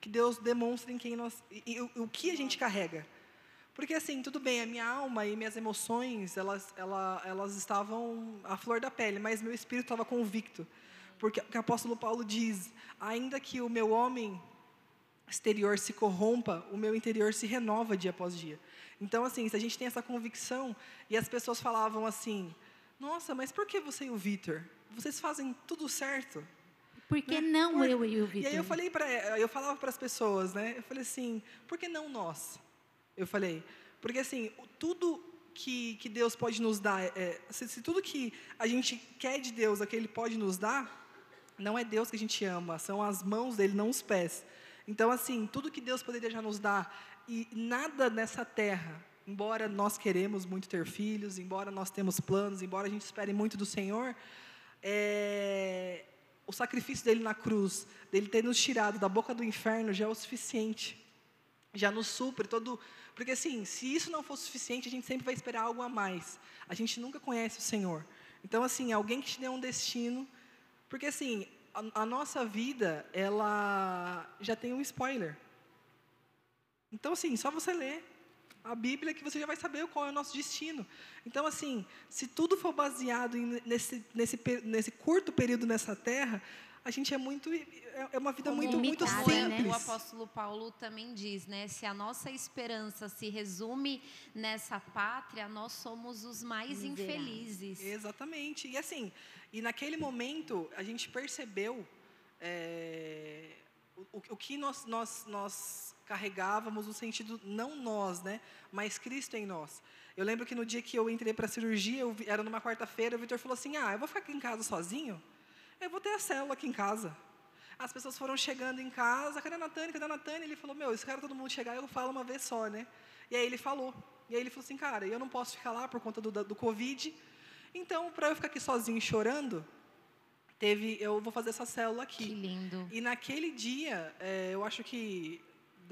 que Deus demonstra em quem nós e, e o, que a gente carrega. Porque assim, tudo bem, a minha alma e minhas emoções, elas ela, elas estavam à flor da pele, mas meu espírito estava convicto. Porque o que o apóstolo Paulo diz, ainda que o meu homem exterior se corrompa, o meu interior se renova dia após dia. Então, assim, se a gente tem essa convicção, e as pessoas falavam assim, nossa, mas por que você e o Vitor? Vocês fazem tudo certo. Por que né? não Por- eu e o E Vitor? aí eu falei para, eu falava para as pessoas, né? Eu falei assim, por que não nós? Eu falei, porque assim, tudo que, que Deus pode nos dar, é, se, se tudo que a gente quer de Deus, é que Ele pode nos dar, não é Deus que a gente ama, são as mãos dele, não os pés. Então, assim, tudo que Deus poderia já nos dar, e nada nessa terra, embora nós queremos muito ter filhos, embora nós temos planos, embora a gente espere muito do Senhor, é, o sacrifício dele na cruz, dele ter nos tirado da boca do inferno, já é o suficiente. Já nos supre todo. Porque, assim, se isso não for suficiente, a gente sempre vai esperar algo a mais. A gente nunca conhece o Senhor. Então, assim, alguém que te dê um destino. Porque, assim, a, a nossa vida, ela já tem um spoiler. Então, assim, só você ler a Bíblia que você já vai saber qual é o nosso destino. Então, assim, se tudo for baseado em- nesse, nesse, nesse curto período nessa terra, a gente é muito. É é uma vida muito, muito né? simples. o apóstolo Paulo também diz, né? Se a nossa esperança se resume nessa pátria, nós somos os mais infelizes. Exatamente. E assim, e naquele momento a gente percebeu é, o, o- que nós, nós, nós carregávamos no sentido, não nós, né? Mas Cristo em nós. Eu lembro que no dia que eu entrei para a cirurgia, eu era numa quarta-feira, o Vitor falou assim: Ah, eu vou ficar aqui em casa sozinho? Eu vou ter a célula aqui em casa. As pessoas foram chegando em casa, cadê a Natane, cadê a Natane? Ele falou, meu, espero todo mundo chegar, eu falo uma vez só, né? E aí ele falou. E aí ele falou assim, cara, eu não posso ficar lá por conta do, do Covid, então, para eu ficar aqui sozinho chorando, teve, eu vou fazer essa célula Que aqui. lindo. E naquele dia, é, eu acho que,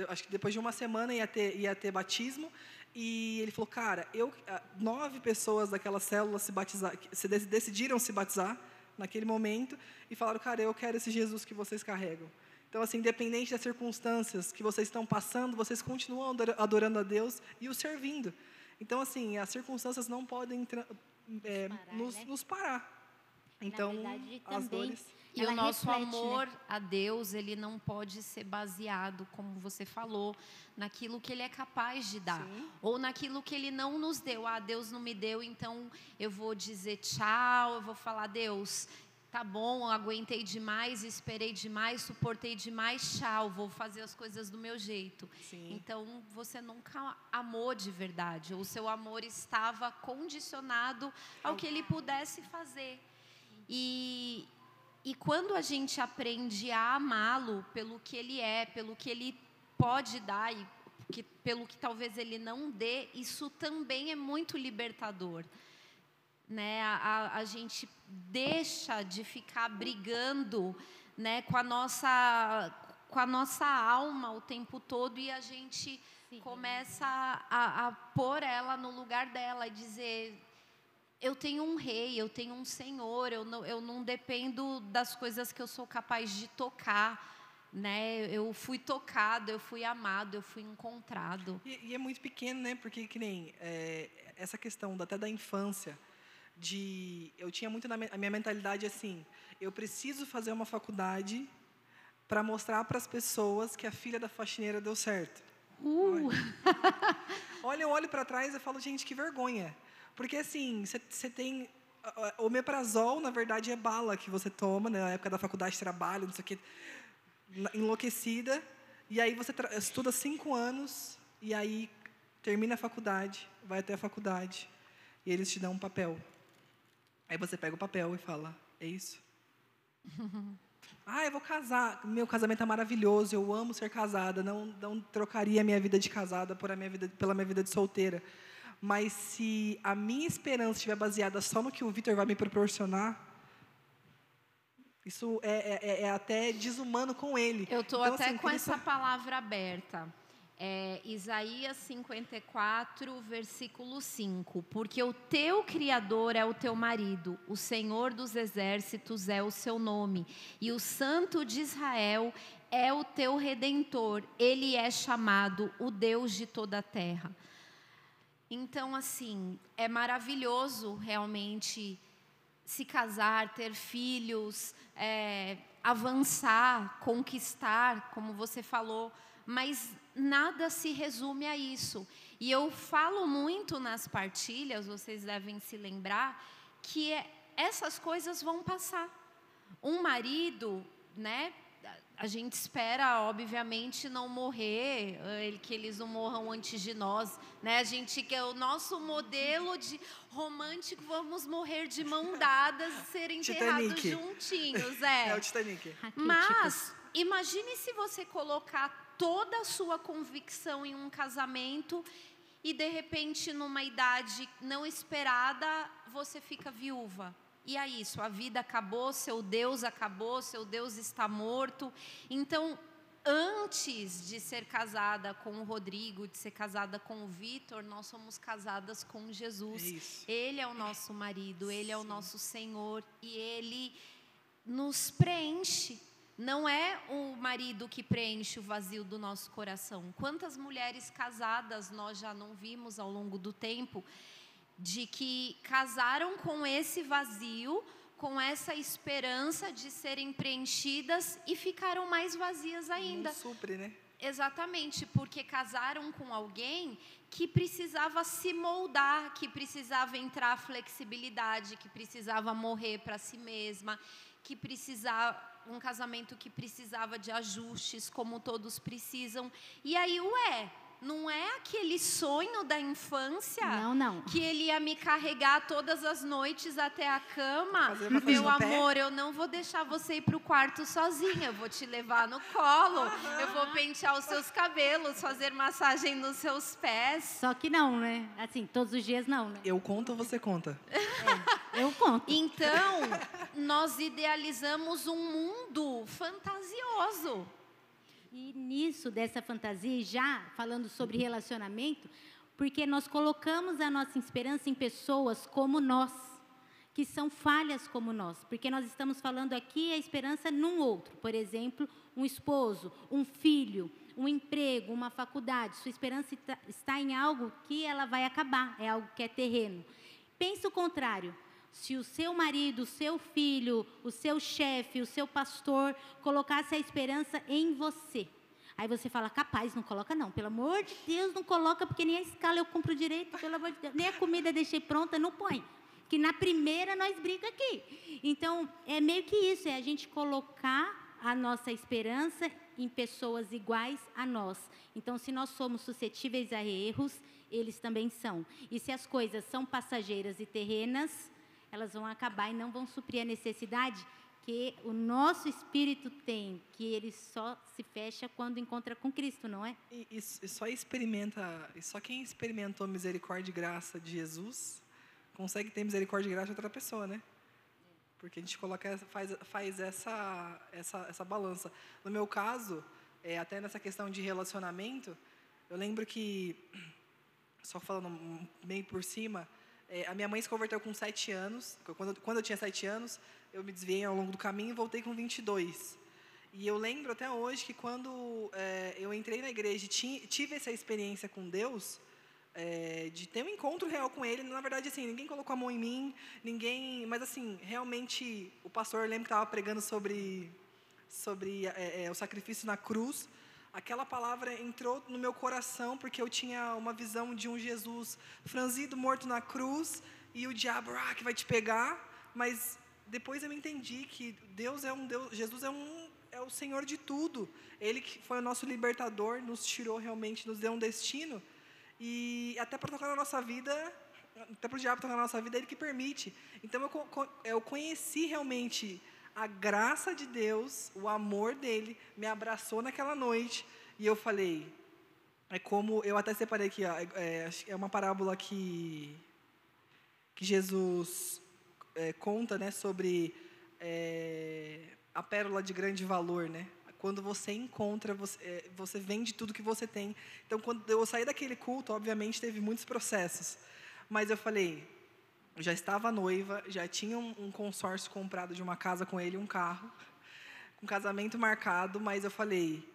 acho que depois de uma semana ia ter, ia ter batismo, e ele falou, cara, eu, nove pessoas daquela célula se, batizar, se dec- decidiram se batizar naquele momento e falaram, cara, eu quero esse Jesus que vocês carregam. Então, assim, independente das circunstâncias que vocês estão passando, vocês continuam adora- adorando a Deus e o servindo. Então, assim, as circunstâncias não podem é, parar, nos, né? nos parar. Então, verdade, as também dores... E o nosso reflete, né? amor a Deus, ele não pode ser baseado, como você falou, naquilo que ele é capaz de dar. Sim. Ou naquilo que ele não nos deu. Ah, Deus não me deu, então eu vou dizer tchau, eu vou falar, Deus, tá bom, aguentei demais, esperei demais, suportei demais, tchau, vou fazer as coisas do meu jeito. Sim. Então você nunca amou de verdade. O seu amor estava condicionado ao que ele pudesse fazer. E, e quando a gente aprende a amá-lo pelo que ele é, pelo que ele pode dar e que, pelo que talvez ele não dê, isso também é muito libertador. Né? A, a, gente deixa de ficar brigando né, com, a nossa, com a nossa alma o tempo todo e a gente Sim. começa a, a pôr ela no lugar dela e dizer eu tenho um rei, eu tenho um senhor, eu não, eu não dependo das coisas que eu sou capaz de tocar, né? Eu fui tocado, eu fui amado, eu fui encontrado. E, e é muito pequeno, né? Porque que nem é, essa questão até da infância, de eu tinha muito na me- a minha mentalidade assim, eu preciso fazer uma faculdade para mostrar para as pessoas que a filha da faxineira deu certo. Uh, Olha, [laughs] eu olho para trás e falo, gente, que vergonha. Porque assim, você tem a- omeprazol, na verdade, é bala que você toma, né, na época da faculdade de trabalho, não sei o quê, enlouquecida. E aí você estuda cinco anos, e aí termina a faculdade, vai até a faculdade, e eles te dão um papel. Aí você pega o papel e fala, é isso? [laughs] ah, eu vou casar. Meu casamento é maravilhoso, eu amo ser casada, não, não trocaria a minha vida de casada por a minha vida, pela minha vida de solteira. Mas se a minha esperança estiver baseada só no que o Vitor vai me proporcionar, isso é, é- é até desumano com ele. eu estou Então, até assim, com essa só- palavra aberta. É, Isaías 54, versículo 5. Porque o teu Criador é o teu marido, o Senhor dos exércitos é o seu nome, e o Santo de Israel é o teu redentor, ele é chamado o Deus de toda a terra. Então, assim, é maravilhoso realmente se casar, ter filhos, é, avançar, conquistar, como você falou, mas nada se resume a isso. E eu falo muito nas partilhas, vocês devem se lembrar, que é- essas coisas vão passar. Um marido, né? A gente espera, obviamente, não morrer, eh, ele- que eles não morram antes de nós, né? A gente quer o nosso modelo de romântico, vamos morrer de mão [laughs] dadas, ser enterrados Titanic. juntinhos, é. É o Titanic. Mas imagine se você colocar toda a sua convicção em um casamento e de repente numa idade não esperada você fica viúva. E aí, sua vida acabou, seu Deus acabou, seu Deus está morto. Então, antes de ser casada com o Rodrigo, de ser casada com o Vitor, nós somos casadas com É Jesus. isso. Ele é o nosso marido, ele é o nosso Senhor e ele nos preenche. Não é o marido que preenche o vazio do nosso coração. Quantas mulheres casadas nós já não vimos ao longo do tempo de que casaram com esse vazio com essa esperança de serem preenchidas e ficaram mais vazias ainda. Não supre, né? Exatamente, porque casaram com alguém que precisava se moldar, que precisava entrar flexibilidade, que precisava morrer para si mesma, que precisava um casamento que precisava de ajustes, como todos precisam. E aí, ué, não é aquele sonho da infância Não, não. que ele ia me carregar todas as noites até a cama. Meu no pé? amor, eu não vou deixar você ir pro quarto sozinha. Eu vou te levar no colo. Eu vou pentear os seus cabelos, fazer massagem nos seus pés. Só que não, né? Assim, todos os dias não, né? Eu conto ou você conta? Eu [laughs] conto. Então, nós idealizamos um mundo fantasioso. E nisso, dessa fantasia, já falando sobre relacionamento, porque nós colocamos a nossa esperança em pessoas como nós, que são falhas como nós. Porque nós estamos falando aqui a esperança num outro. Por exemplo, um esposo, um filho, um emprego, uma faculdade. Sua esperança está- está em algo que ela vai acabar, é algo que é terreno. Pensa o contrário. Se o seu marido, o seu filho, o seu chefe, o seu pastor colocasse a esperança em você. Aí você fala, capaz, não coloca não. Pelo amor de Deus, não coloca, porque nem a escala eu compro direito, pelo amor de Deus. Nem a comida deixei pronta, não põe. Que na primeira nós briga aqui. Então, é meio que isso, é a gente colocar a nossa esperança em pessoas iguais a nós. Então, se nós somos suscetíveis a erros, eles também são. E se as coisas são passageiras e terrenas, elas vão acabar e não vão suprir a necessidade que o nosso espírito tem, que ele só se fecha quando encontra com Cristo, não é? E, e e só experimenta, e só quem experimentou misericórdia e graça de Jesus consegue ter misericórdia e graça de outra pessoa, né? Porque a gente coloca, faz, faz essa, essa, essa balança. No meu caso, é, até nessa questão de relacionamento, eu lembro que, só falando meio por cima, é, a minha mãe se converteu com sete anos. Quando, quando eu tinha sete anos, eu me desviei ao longo do caminho e voltei com 22. E eu lembro até hoje que quando é, eu entrei na igreja e ti- tive essa experiência com Deus, é, de ter um encontro real com Ele, na verdade, assim, ninguém colocou a mão em mim, ninguém... Mas, assim, realmente, o pastor, eu lembro que estava pregando sobre, sobre é, é, o sacrifício na cruz, aquela palavra entrou no meu coração porque eu tinha uma visão de um Jesus franzido, morto na cruz, e o diabo, ah, que vai te pegar, mas depois eu entendi que Deus é um Deus, Jesus é um é o Senhor de tudo. Ele que foi o nosso libertador, nos tirou realmente, nos deu um destino. E até para tocar na nossa vida, até para o diabo tocar na nossa vida, é ele que permite. Então eu, eu conheci realmente a graça de Deus, o amor dele, me abraçou naquela noite e eu falei, é como eu até separei aqui, ó, é, é, é uma parábola que que Jesus é, conta, né, sobre é, a pérola de grande valor, né? Quando você encontra, você, é, você vende tudo que você tem. Então, quando eu saí daquele culto, obviamente teve muitos processos, mas eu falei, já estava noiva, já tinha um, um consórcio comprado de uma casa com ele, um carro, um casamento marcado, mas eu falei,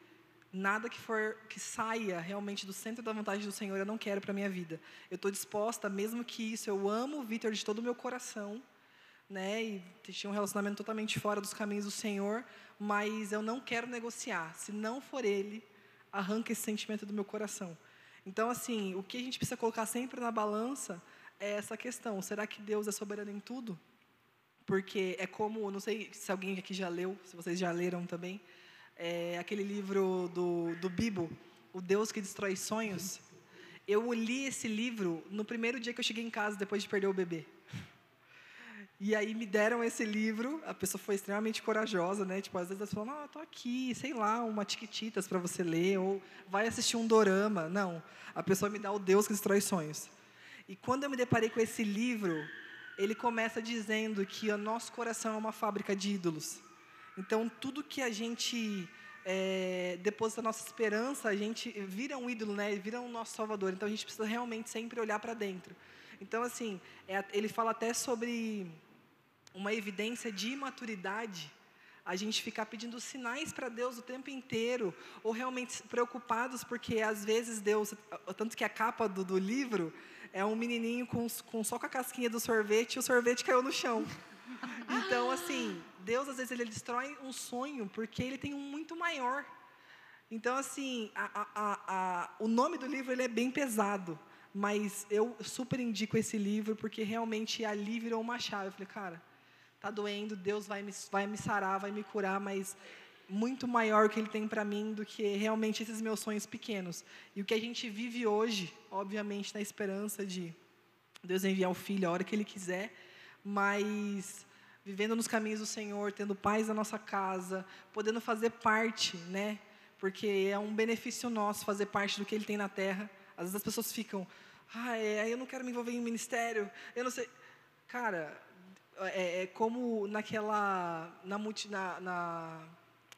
nada que for que saia realmente do centro da vontade do Senhor eu não quero para minha vida. Eu estou disposta, mesmo que isso, eu amo o Vitor de todo o meu coração, né? E tinha um relacionamento totalmente fora dos caminhos do Senhor, mas eu não quero negociar. Se não for Ele, arranca esse sentimento do meu coração. Então, assim, o que a gente precisa colocar sempre na balança é essa questão: será que Deus é soberano em tudo? Porque é como, não sei se alguém aqui já leu, se vocês já leram também, é aquele livro do, do Bibo, O Deus que Destrói Sonhos. Eu li esse livro no primeiro dia que eu cheguei em casa, depois de perder o bebê. E aí me deram esse livro, a pessoa foi extremamente corajosa, né? Tipo, às vezes elas falam, ah, tô aqui, sei lá, uma tiquititas para você ler, ou vai assistir um dorama. Não, a pessoa me dá o Deus que destrói sonhos. E quando eu me deparei com esse livro, ele começa dizendo que o nosso coração é uma fábrica de ídolos. Então, tudo que a gente é, deposita a nossa esperança, a gente vira um ídolo, né? Vira um nosso salvador. Então, a gente precisa realmente sempre olhar para dentro. Então, assim, é, ele fala até sobre uma evidência de imaturidade, a gente ficar pedindo sinais para Deus o tempo inteiro, ou realmente preocupados, porque às vezes Deus, tanto que a capa do, do livro é um menininho com, com só com a casquinha do sorvete e o sorvete caiu no chão. Então, assim, Deus às vezes ele destrói um sonho porque ele tem um muito maior. Então, assim, a, a, a, o nome do livro ele é bem pesado, mas eu super indico esse livro porque realmente ali virou uma chave. Eu falei, cara, tá doendo, Deus vai me, vai me sarar, vai me curar, mas muito maior que Ele tem para mim do que realmente esses meus sonhos pequenos. E o que a gente vive hoje, obviamente, na esperança de Deus enviar o Filho a hora que Ele quiser, mas vivendo nos caminhos do Senhor, tendo paz na nossa casa, podendo fazer parte, né? Porque é um benefício nosso fazer parte do que Ele tem na Terra. Às vezes as pessoas ficam, ah, é, eu não quero me envolver em ministério, eu não sei. Cara, é, é como naquela, na, multi, na, na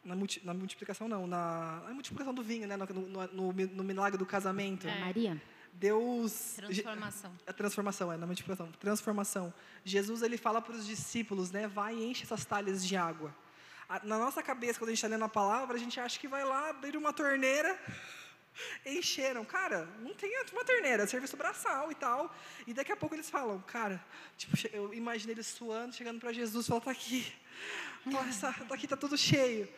na, multi, na, multiplicação não, na, na, multiplicação do vinho, né, no, no, no, no milagre do casamento. É. Maria. Deus transformação. A transformação é na multiplicação, transformação. Jesus ele fala para os discípulos, né, vai e enche essas talhas de água. Na nossa cabeça, quando a gente está lendo a palavra, a gente acha que vai lá abrir uma torneira, [laughs] encheram. Cara, não tem uma torneira, é serviço braçal e tal. E daqui a pouco eles falam, cara, tipo, eu imaginei eles suando, chegando para Jesus, falando, tá aqui, tá, tá aqui, tá tudo cheio.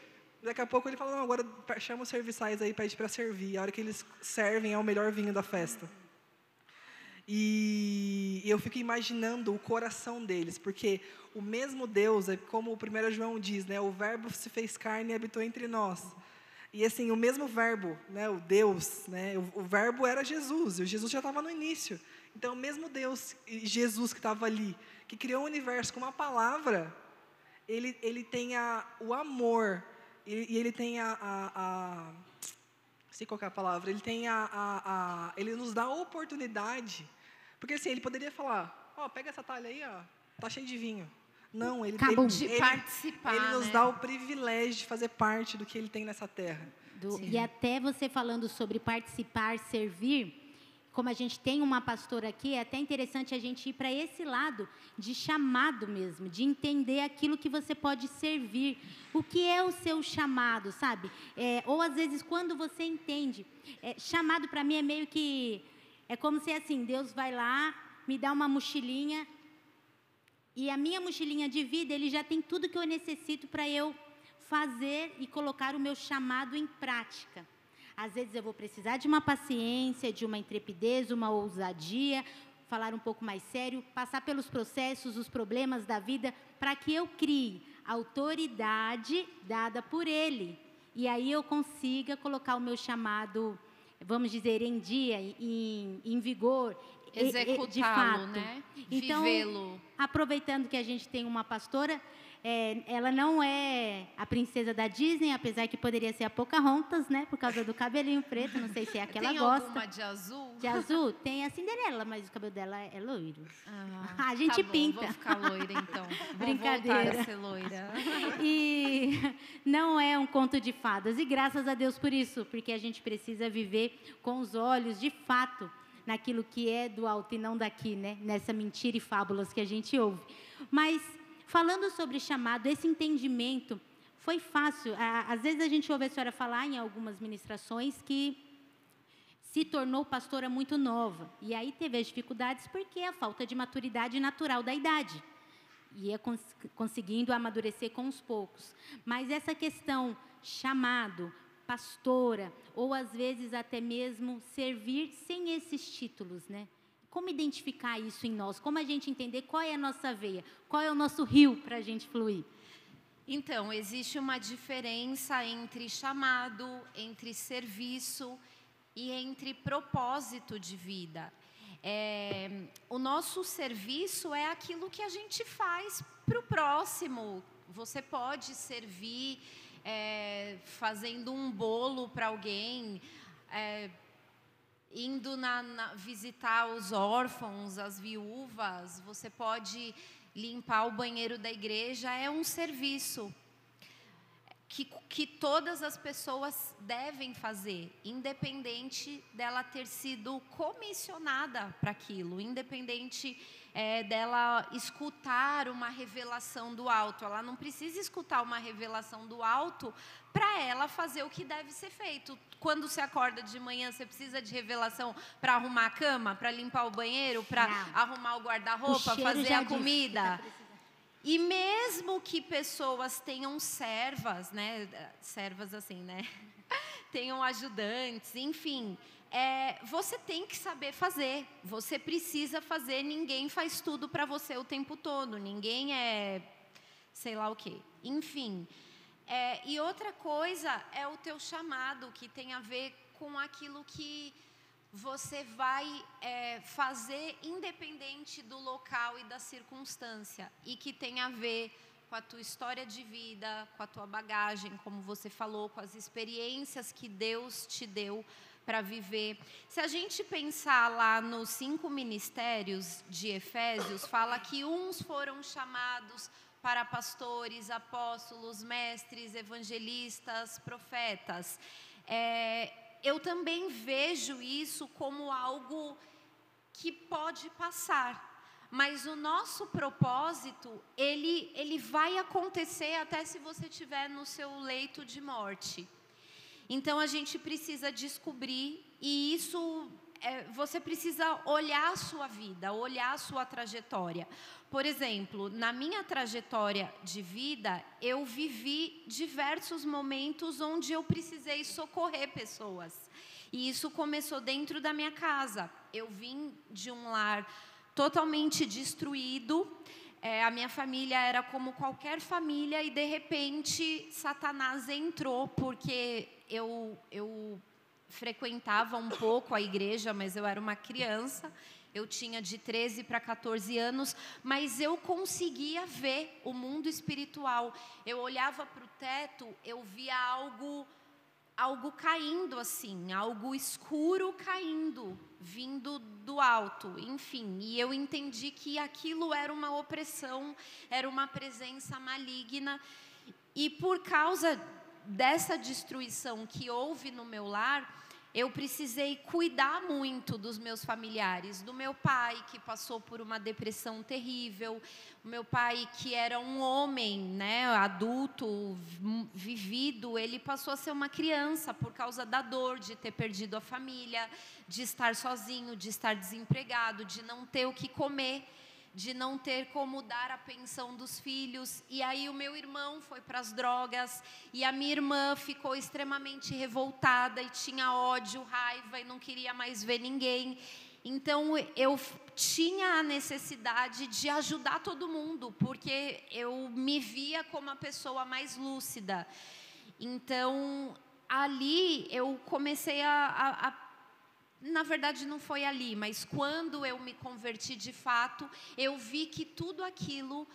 Daqui a pouco ele fala, não, agora chama os serviçais aí, pede para servir. A hora que eles servem é o melhor vinho da festa. E eu fico imaginando o coração deles, porque o mesmo Deus, é como o 1 João diz, né, o verbo se fez carne e habitou entre nós. E assim, o mesmo verbo, né, o Deus, né, o, o verbo era Jesus, e o Jesus já estava no início. Então, o mesmo Deus, Jesus que estava ali, que criou o universo com uma palavra, ele, ele tem a, o amor, e, e ele tem a, a, a sei qual é a palavra, ele tem a, a, a, ele nos dá a oportunidade, porque assim, ele poderia falar, ó, oh, pega essa talha aí, ó, tá cheio de vinho. Não, ele, ele, de ele, participar, ele nos né? dá o privilégio de fazer parte do que ele tem nessa terra. Do, e até você falando sobre participar, servir, como a gente tem uma pastora aqui, é até interessante a gente ir para esse lado de chamado mesmo, de entender aquilo que você pode servir, o que é o seu chamado, sabe? É, ou às vezes quando você entende, é, chamado para mim é meio que é como se assim Deus vai lá, me dá uma mochilinha e a minha mochilinha de vida ele já tem tudo que eu necessito para eu fazer e colocar o meu chamado em prática. Às vezes eu vou precisar de uma paciência, de uma intrepidez, uma ousadia, falar um pouco mais sério, passar pelos processos, os problemas da vida, para que eu crie autoridade dada por Ele. E aí eu consiga colocar o meu chamado, vamos dizer, em dia, em, em vigor, executá-lo, né? Então, aproveitando que a gente tem uma pastora, é, ela não é a princesa da Disney, apesar que poderia ser a Pocahontas, né? Por causa do cabelinho preto, não sei se é a que ela gosta. Tem alguma de azul? De azul? Tem a Cinderela, mas o cabelo dela é loiro. Ah, a gente tá bom, pinta. Vou ficar loira, então. [laughs] Vou Brincadeira. ser loira. [laughs] E não é um conto de fadas. E graças a Deus por isso, porque a gente precisa viver com os olhos de fato naquilo que é do alto e não daqui, né? Nessa mentira e fábulas que a gente ouve. Mas falando sobre chamado, esse entendimento foi fácil. Às vezes a gente ouve a senhora falar em algumas ministrações que se tornou pastora muito nova. E aí teve as dificuldades porque a falta de maturidade natural da idade. Ia cons conseguindo amadurecer com os poucos. Mas essa questão chamado, pastora, ou às vezes até mesmo servir sem esses títulos, né? Como identificar isso em nós? Como a gente entender qual é a nossa veia? Qual é o nosso rio para a gente fluir? Então, existe uma diferença entre chamado, entre serviço e entre propósito de vida. É, o nosso serviço é aquilo que a gente faz para o próximo. Você pode servir é, fazendo um bolo para alguém, é, indo na, na, visitar os órfãos, as viúvas, você pode limpar o banheiro da igreja, é um serviço que, que todas as pessoas devem fazer, independente dela ter sido comissionada para aquilo, independente é, dela escutar uma revelação do alto. Ela não precisa escutar uma revelação do alto para ela fazer o que deve ser feito. Quando você acorda de manhã, você precisa de revelação para arrumar a cama, para limpar o banheiro, para arrumar o guarda-roupa, fazer a comida. E mesmo que pessoas tenham servas, né? Servas assim, né? [laughs] tenham ajudantes, enfim, é, você tem que saber fazer. Você precisa fazer. Ninguém faz tudo para você o tempo todo. Ninguém é, sei lá o quê. Enfim. É, e outra coisa é o teu chamado, que tem a ver com aquilo que você vai é, fazer independente do local e da circunstância e que tem a ver com a tua história de vida, com a tua bagagem, como você falou, com as experiências que Deus te deu para viver. Se a gente pensar lá nos cinco ministérios de Efésios, fala que uns foram chamados para pastores, apóstolos, mestres, evangelistas, profetas. É, eu também vejo isso como algo que pode passar. Mas o nosso propósito, ele, ele vai acontecer até se você estiver no seu leito de morte. Então a gente precisa descobrir, e isso é, você precisa olhar a sua vida, olhar a sua trajetória. Por exemplo, na minha trajetória de vida, eu vivi diversos momentos onde eu precisei socorrer pessoas. E isso começou dentro da minha casa. Eu vim de um lar totalmente destruído. É, a minha família era como qualquer família e de repente Satanás entrou porque eu, eu frequentava um pouco a igreja, mas eu era uma criança. Eu tinha de 13 para 14 anos, mas eu conseguia ver o mundo espiritual. Eu olhava para o teto, eu via algo algo caindo assim, algo escuro caindo, vindo do alto, enfim. E eu entendi que aquilo era uma opressão, era uma presença maligna. E por causa dessa destruição que houve no meu lar, eu precisei cuidar muito dos meus familiares, do meu pai que passou por uma depressão terrível, o meu pai que era um homem, né, adulto, vivido, ele passou a ser uma criança por causa da dor de ter perdido a família, de estar sozinho, de estar desempregado, de não ter o que comer de não ter como dar a pensão dos filhos. E aí o meu irmão foi para as drogas e a minha irmã ficou extremamente revoltada e tinha ódio, raiva e não queria mais ver ninguém. Então eu tinha a necessidade de ajudar todo mundo, porque eu me via como a pessoa mais lúcida. Então ali eu comecei a, a, a na verdade não foi ali, mas quando eu me converti de fato, eu vi que tudo aquilo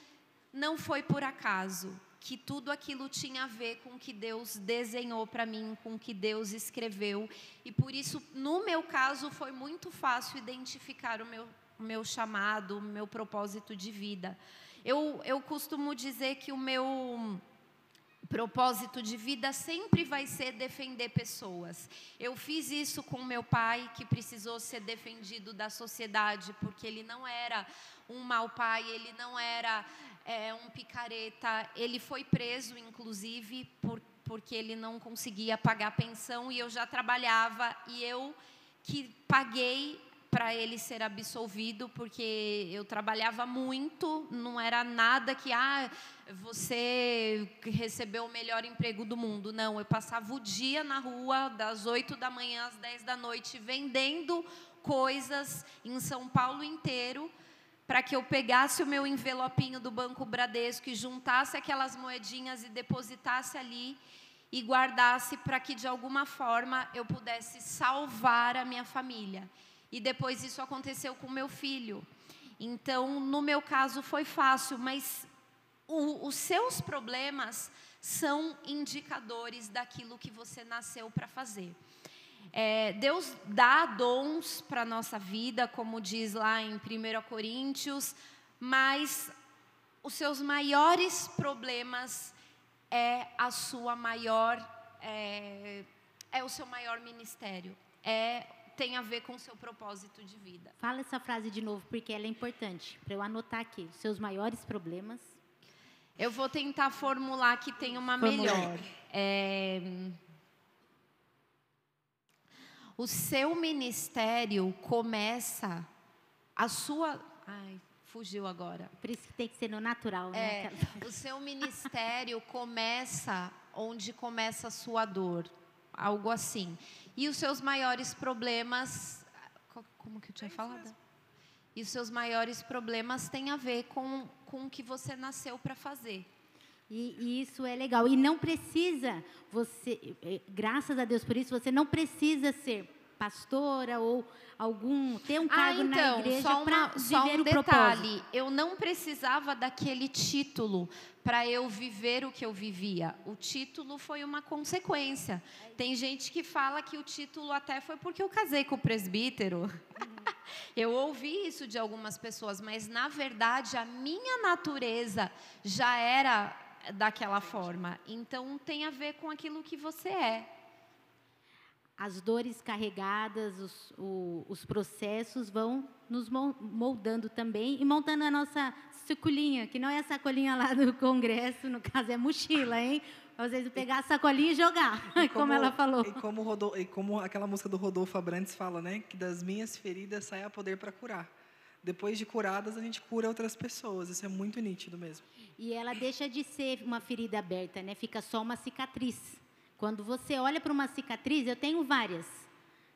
não foi por acaso, que tudo aquilo tinha a ver com o que Deus desenhou para mim, com o que Deus escreveu, e por isso, no meu caso, foi muito fácil identificar o meu, o meu chamado, o meu propósito de vida. Eu, eu costumo dizer que o meu propósito de vida sempre vai ser defender pessoas. Eu fiz isso com meu pai, que precisou ser defendido da sociedade, porque ele não era um mau pai, ele não era é, um picareta. Ele foi preso, inclusive, por, porque ele não conseguia pagar pensão e eu já trabalhava e eu que paguei para ele ser absolvido, porque eu trabalhava muito, não era nada que, ah, você recebeu o melhor emprego do mundo. Não, eu passava o dia na rua, das 8 da manhã às 10 da noite, vendendo coisas em São Paulo inteiro, para que eu pegasse o meu envelopinho do Banco Bradesco e juntasse aquelas moedinhas e depositasse ali e guardasse para que de alguma forma eu pudesse salvar a minha família. E depois isso aconteceu com meu filho. Então, no meu caso foi fácil, mas o, os seus problemas são indicadores daquilo que você nasceu para fazer. É, Deus dá dons para a nossa vida, como diz lá em 1 Coríntios, mas os seus maiores problemas é a sua maior, é, é o seu maior ministério, é tem a ver com o seu propósito de vida. Fala essa frase de novo, porque ela é importante, para eu anotar aqui. Seus maiores problemas. Eu vou tentar formular que tem uma melhor. É... O seu ministério começa, a sua. Ai, fugiu agora. Por isso que tem que ser no natural, É, né? [laughs] o seu ministério começa onde começa a sua dor, algo assim. E os seus maiores problemas, co- como que eu tinha falado? E os seus maiores problemas têm a ver com, com o que você nasceu para fazer. E, e isso é legal. E não precisa você, eh, graças a Deus por isso, você não precisa ser pastora ou algum ter um Ah, cargo na então, igreja só, para viver um o propósito. detalhe. Eu não precisava daquele título para eu viver o que eu vivia. O título foi uma consequência. Tem gente que fala que o título até foi porque eu casei com o presbítero. [laughs] Eu ouvi isso de algumas pessoas, mas na verdade a minha natureza já era daquela forma. Então tem a ver com aquilo que você é. As dores carregadas, os, o- os processos vão nos mol- moldando também e montando a nossa sacolinha, que não é a sacolinha lá do congresso, no caso é mochila, hein? Às vezes pegar a sacolinha e jogar, E [laughs] como, ela falou. E como, Rodolfo, e como aquela música do Rodolfo Abrantes fala, né? Que das minhas feridas sai a poder para curar. Depois de curadas, a gente cura outras pessoas. Isso é muito nítido mesmo. E ela deixa de ser uma ferida aberta, né? Fica só uma cicatriz. Quando você olha para uma cicatriz, eu tenho várias,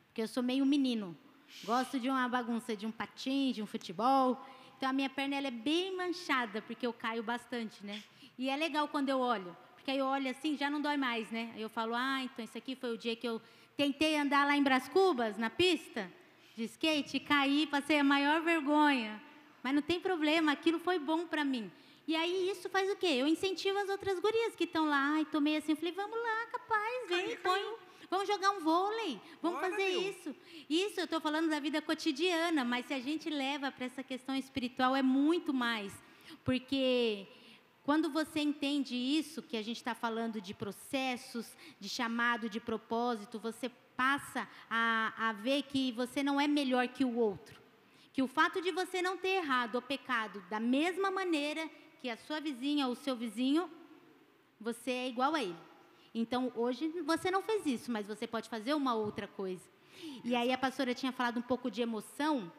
porque eu sou meio menino. Gosto de uma bagunça, de um patins, de um futebol. Então a minha perna ela é bem manchada, porque eu caio bastante, né? E é legal quando eu olho, porque aí eu olho assim, já não dói mais, né? Aí eu falo, ah, então isso aqui foi o dia que eu tentei andar lá em Brás Cubas, na pista de skate, caí, passei a maior vergonha. Mas não tem problema, aquilo foi bom para mim. E aí isso faz o quê? Eu incentivo as outras gurias que estão lá, e tomei assim, eu falei, vamos lá, capaz, vem, Caiu, põe, vamos jogar um vôlei, vamos Bora, fazer meu. isso. Isso eu estou falando da vida cotidiana, mas se a gente leva para essa questão espiritual é muito mais, porque quando você entende isso, que a gente está falando de processos, de chamado, de propósito, você passa a, a ver que você não é melhor que o outro. Que o fato de você não ter errado ou pecado da mesma maneira que a sua vizinha ou o seu vizinho, você é igual a ele. Então, hoje você não fez isso, mas você pode fazer uma outra coisa. E aí a pastora tinha falado um pouco de emoção,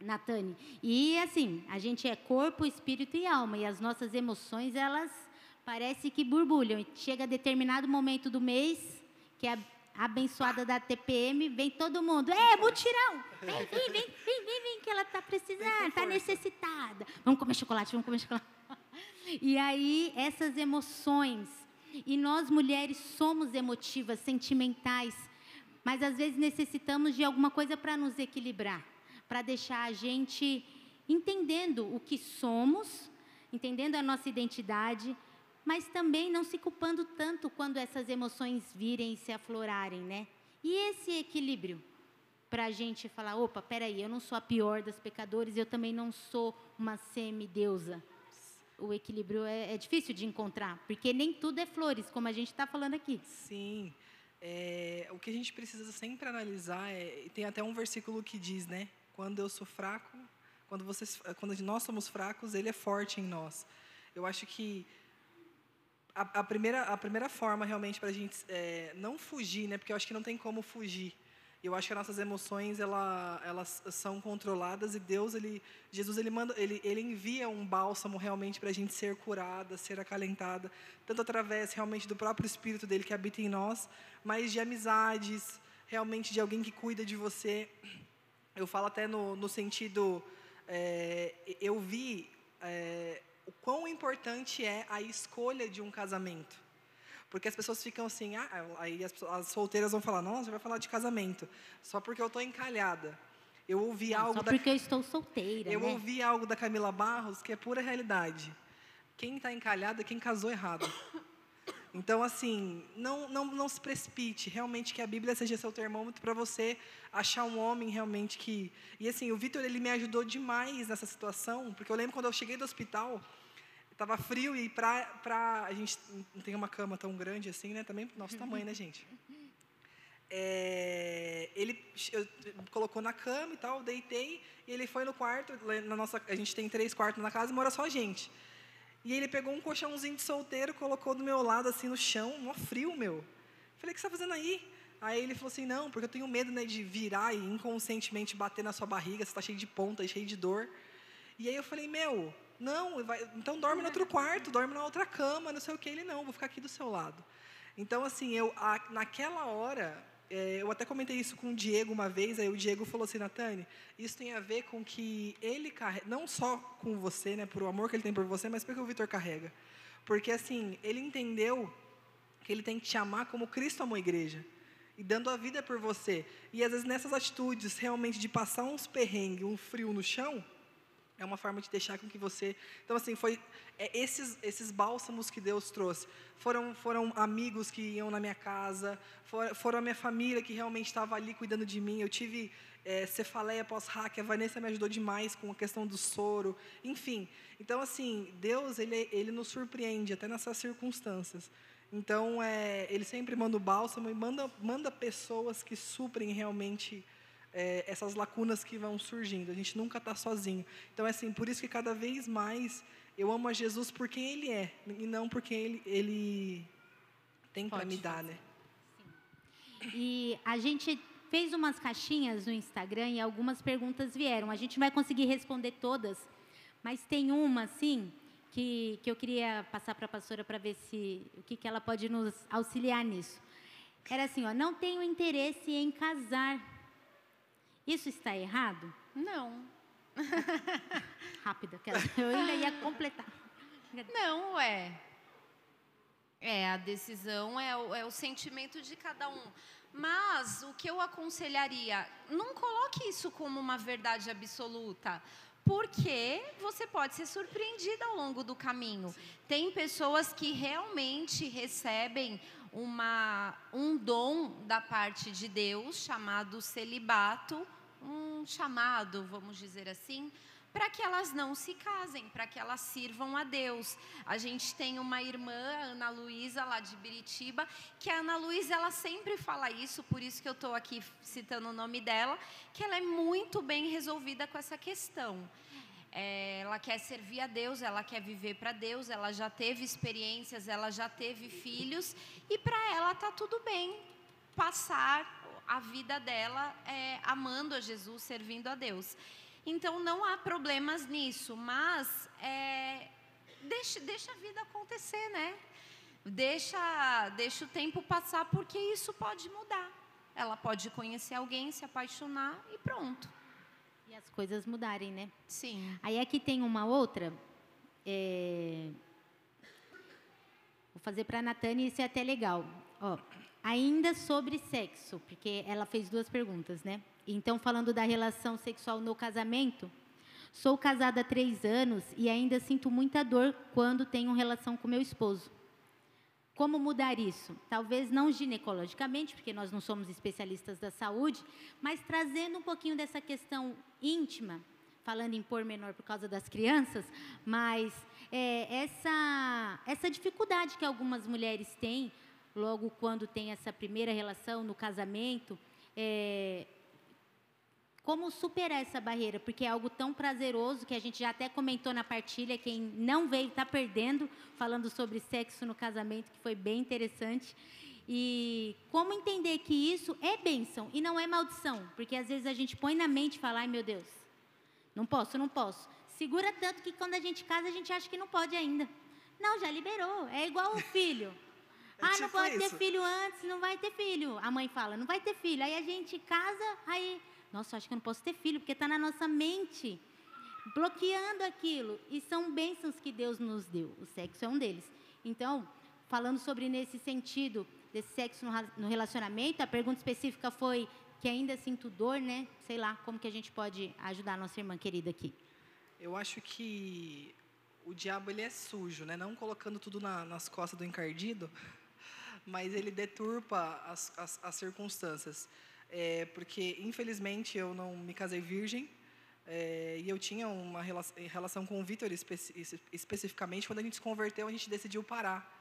Natane. E assim, a gente é corpo, espírito e alma, e as nossas emoções, elas parece que borbulham. E chega determinado momento do mês, que é a abençoada da TPM, vem todo mundo, é, mutirão, vem, vem, vem, vem, vem, vem, que ela está precisando, está necessitada. Vamos comer chocolate, vamos comer chocolate. E aí, essas emoções, e nós mulheres somos emotivas, sentimentais, mas às vezes necessitamos de alguma coisa para nos equilibrar, para deixar a gente entendendo o que somos, entendendo a nossa identidade, mas também não se culpando tanto quando essas emoções virem e se aflorarem, né? E esse equilíbrio para a gente falar, opa, peraí, eu não sou a pior das pecadores, eu também não sou uma semideusa. O equilíbrio é, é difícil de encontrar, porque nem tudo é flores, como a gente está falando aqui. Sim. É, o que a gente precisa sempre analisar é, tem até um versículo que diz, né? Quando eu sou fraco, quando vocês, quando nós somos fracos, Ele é forte em nós. Eu acho que a, a primeira, a primeira forma realmente para a gente é, não fugir, né? Porque eu acho que não tem como fugir. Eu acho que as nossas emoções ela, elas são controladas e Deus ele, Jesus ele manda, ele, ele envia um bálsamo realmente para a gente ser curada, ser acalentada, tanto através realmente do próprio Espírito dele que habita em nós, mas de amizades, realmente de alguém que cuida de você. Eu falo até no, no sentido, é, eu vi é, o quão importante é a escolha de um casamento. Porque as pessoas ficam assim, ah, aí as, as solteiras vão falar, nossa, vai falar de casamento, só porque eu estou encalhada. Eu ouvi algo só da, porque eu estou solteira, eu né? ouvi algo da Camila Barros que é pura realidade. Quem está encalhado é quem casou errado. Então, assim, não, não, não se precipite. Realmente que a Bíblia seja seu termômetro para você achar um homem realmente que... E, assim, o Vitor, ele me ajudou demais nessa situação, porque eu lembro quando eu cheguei do hospital, estava frio e para pra... A gente não tem uma cama tão grande assim, né? Também pro nosso tamanho, né, gente? É, ele eu, colocou na cama e tal, deitei, e ele foi no quarto, na nossa, a gente tem três quartos na casa e mora só a gente. E ele pegou um colchãozinho de solteiro, colocou do meu lado, assim, no chão, mó frio, meu. Falei, o que você está fazendo aí? Aí ele falou assim, não, porque eu tenho medo né, de virar e inconscientemente bater na sua barriga, você está cheio de ponta, cheio de dor. E aí eu falei, meu, não, vai, então dorme no outro quarto, dorme na outra cama, não sei o que. Ele, não, vou ficar aqui do seu lado. Então, assim, eu, a, naquela hora, é, eu até comentei isso com o Diego uma vez, aí o Diego falou assim, Natane, isso tem a ver com que ele carrega, não só com você, né, por o amor que ele tem por você, mas porque o Vitor carrega. Porque, assim, ele entendeu que ele tem que te amar como Cristo amou a igreja. E dando a vida por você. E às vezes nessas atitudes, realmente, de passar uns perrengues, um frio no chão, é uma forma de deixar com que você. Então, assim, foi é, esses, esses bálsamos que Deus trouxe. Foram, foram amigos que iam na minha casa, for, foram a minha família que realmente estava ali cuidando de mim. Eu tive é, cefaleia pós-hack, a Vanessa me ajudou demais com a questão do soro, enfim. Então, assim, Deus, ele, ele nos surpreende até nessas circunstâncias. Então, é, ele sempre manda o bálsamo e manda, manda pessoas que suprem realmente é, essas lacunas que vão surgindo. A gente nunca está sozinho. Então, é assim, por isso que cada vez mais eu amo a Jesus por quem Ele é e não por quem Ele, ele tem para me dar, né? Sim. E a gente fez umas caixinhas no Instagram e algumas perguntas vieram. A gente não vai conseguir responder todas, mas tem uma, assim, que, que eu queria passar para a pastora para ver se o que, que ela pode nos auxiliar nisso. Era assim, ó, não tenho interesse em casar isso está errado? Não. [laughs] Rápida, eu ainda ia completar. Não, é. É, a decisão é o, é o sentimento de cada um. Mas o que eu aconselharia, não coloque isso como uma verdade absoluta, porque você pode ser surpreendida ao longo do caminho. Tem pessoas que realmente recebem uma, um dom da parte de Deus chamado celibato um chamado, vamos dizer assim, para que elas não se casem, para que elas sirvam a Deus. A gente tem uma irmã, Ana Luísa, lá de Biritiba, que a Ana Luísa, ela sempre fala isso, por isso que eu estou aqui citando o nome dela, que ela é muito bem resolvida com essa questão. É, ela quer servir a Deus, ela quer viver para Deus, ela já teve experiências, ela já teve filhos, e para ela está tudo bem passar a vida dela é, amando a Jesus, servindo a Deus. Então não há problemas nisso, mas é, deixa, deixa a vida acontecer, né? Deixa, deixa o tempo passar, porque isso pode mudar. Ela pode conhecer alguém, se apaixonar e pronto. E as coisas mudarem, né? Sim. Aí aqui tem uma outra. É... Vou fazer para a Natane, isso é até legal. Ó, Ainda sobre sexo, porque ela fez duas perguntas, né? Então, falando da relação sexual no casamento, sou casada há três anos e ainda sinto muita dor quando tenho relação com meu esposo. Como mudar isso? Talvez não ginecologicamente, porque nós não somos especialistas da saúde, mas trazendo um pouquinho dessa questão íntima, falando em pormenor por causa das crianças, mas é, essa, essa dificuldade que algumas mulheres têm logo quando tem essa primeira relação no casamento, é, como superar essa barreira, porque é algo tão prazeroso que a gente já até comentou na partilha, quem não veio está perdendo, falando sobre sexo no casamento, que foi bem interessante. E como entender que isso é bênção e não é maldição, porque às vezes a gente põe na mente e fala, ai meu Deus, não posso, não posso. Segura tanto que quando a gente casa a gente acha que não pode ainda. Não, já liberou, é igual o filho. É ah, tipo não pode isso. ter filho antes, não vai ter filho. A mãe fala, não vai ter filho. Aí a gente casa, aí, nossa, acho que eu não posso ter filho, porque está na nossa mente, bloqueando aquilo. E são bênçãos que Deus nos deu. O sexo é um deles. Então, falando sobre nesse sentido, desse sexo no relacionamento, a pergunta específica foi que ainda sinto dor, né? Sei lá, como que a gente pode ajudar a nossa irmã querida aqui? Eu acho que o diabo ele é sujo, né? Não colocando tudo na, nas costas do encardido, mas ele deturpa as, as, as circunstâncias. É, porque, infelizmente, eu não me casei virgem, é, e eu tinha uma relação com o Vitor espe especificamente. Quando a gente se converteu, a gente decidiu parar.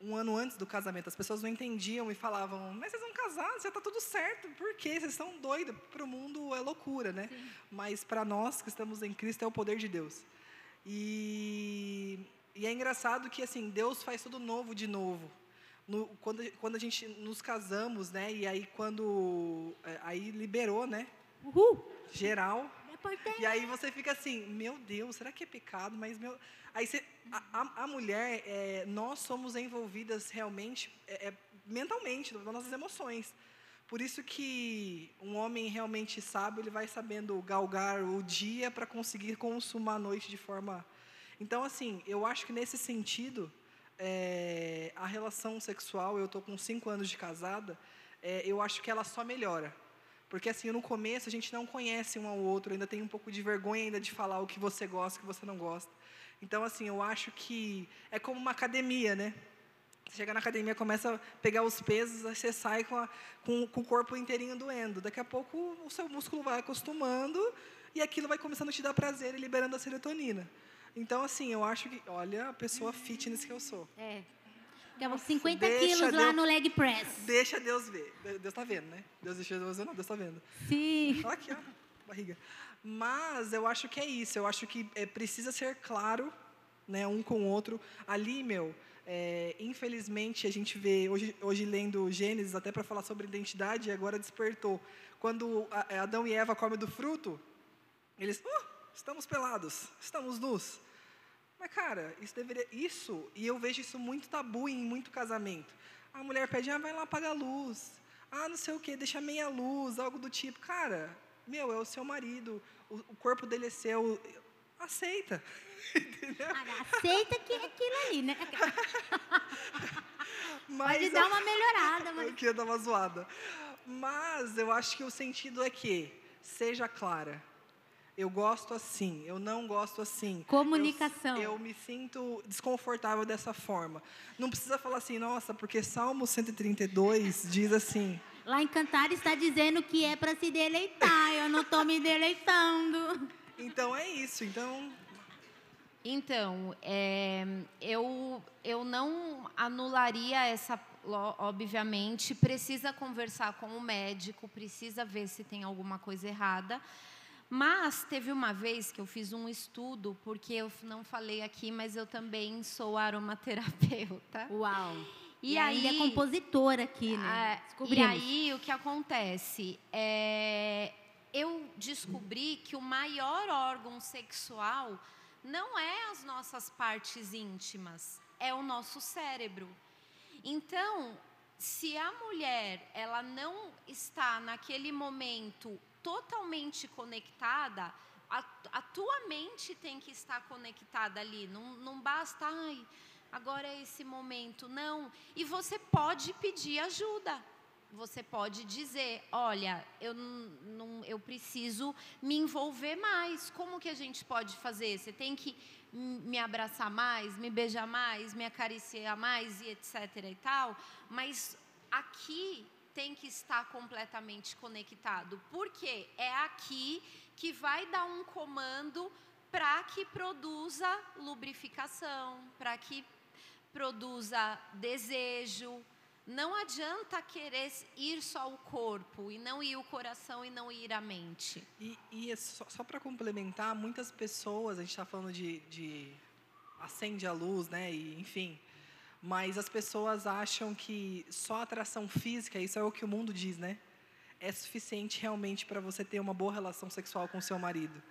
Um ano antes do casamento, as pessoas não entendiam e falavam: Mas vocês vão casar, já está tudo certo, por quê? Vocês estão doidos. Para o mundo é loucura, né? Sim. Mas para nós que estamos em Cristo é o poder de Deus. E, e é engraçado que assim Deus faz tudo novo de novo no, quando, quando a gente nos casamos, né? E aí quando é, aí liberou, né? Uhul. Geral. importante. E aí você fica assim, meu Deus, será que é pecado? Mas meu, aí você, a, a, a mulher, é, nós somos envolvidas realmente, é, é, mentalmente, nas nossas emoções. Por isso que um homem realmente sábio, ele vai sabendo galgar o dia para conseguir consumar a noite de forma. Então, assim, eu acho que nesse sentido, é, a relação sexual, eu estou com cinco anos de casada, é, eu acho que ela só melhora. Porque assim, no começo a gente não conhece um ao outro, ainda tem um pouco de vergonha ainda de falar o que você gosta, o que você não gosta. Então assim, eu acho que é como uma academia, né? Você chega na academia, começa a pegar os pesos, você sai com, a, com, com o corpo inteirinho doendo. Daqui a pouco o seu músculo vai acostumando e aquilo vai começando a te dar prazer e liberando a serotonina. Então, assim, eu acho que, olha, a pessoa fitness que eu sou. É. Ficava 50 quilos lá no leg press. Deixa Deus ver. Deus está vendo, né? Deus deixa Deus ver, não, Deus está vendo. Sim. Olha aqui, ó, barriga. Mas eu acho que é isso. Eu acho que é, precisa ser claro, né, um com o outro. Ali, meu, é, infelizmente a gente vê hoje, hoje lendo Gênesis até para falar sobre identidade, agora despertou. Quando Adão e Eva comem do fruto, eles, uh, estamos pelados, estamos nus. Mas, cara, isso deveria. Isso, e eu vejo isso muito tabu em muito casamento. A mulher pede, ah, vai lá apagar a luz. Ah, não sei o quê, deixa meia luz, algo do tipo. Cara, meu, é o seu marido, o, o corpo dele é seu. Aceita. [laughs] Entendeu? aceita que é aquilo ali, né? [laughs] Mas, Pode dar uma melhorada. Mas... [laughs] Eu queria dar uma zoada. Mas eu acho que o sentido é que seja clara eu gosto assim, eu não gosto assim. Comunicação. Eu, eu, me sinto desconfortável dessa forma. Não precisa falar assim, nossa, porque Salmo 132 diz assim. Lá em Cantar está dizendo que é para se deleitar, eu não estou me deleitando. Então é isso, então. Então, é, eu, eu não anularia essa obviamente, precisa conversar com o médico, precisa ver se tem alguma coisa errada. Mas teve uma vez que eu fiz um estudo, porque eu não falei aqui, mas eu também sou aromaterapeuta. Uau! E, e aí é compositora aqui, né? E aí o que acontece? É, eu descobri que o maior órgão sexual não é as nossas partes íntimas, é o nosso cérebro. Então, se a mulher ela não está naquele momento totalmente conectada, a, a, tua mente tem que estar conectada ali. Não, não basta, ai, agora é esse momento. Não. E você pode pedir ajuda. Você pode dizer, olha, eu, não, eu preciso me envolver mais. Como que a gente pode fazer? Você tem que me abraçar mais, me beijar mais, me acariciar mais e etc e tal. Mas aqui tem que estar completamente conectado, porque é aqui que vai dar um comando para que produza lubrificação, para que produza desejo. Não adianta querer ir só o corpo e não ir o coração e não ir a mente. E, e é só, só para complementar, muitas pessoas, a gente está falando de, de acende a luz, né? E, enfim, mas as pessoas acham que só atração física, isso é o que o mundo diz, né? É suficiente realmente para você ter uma boa relação sexual com seu marido.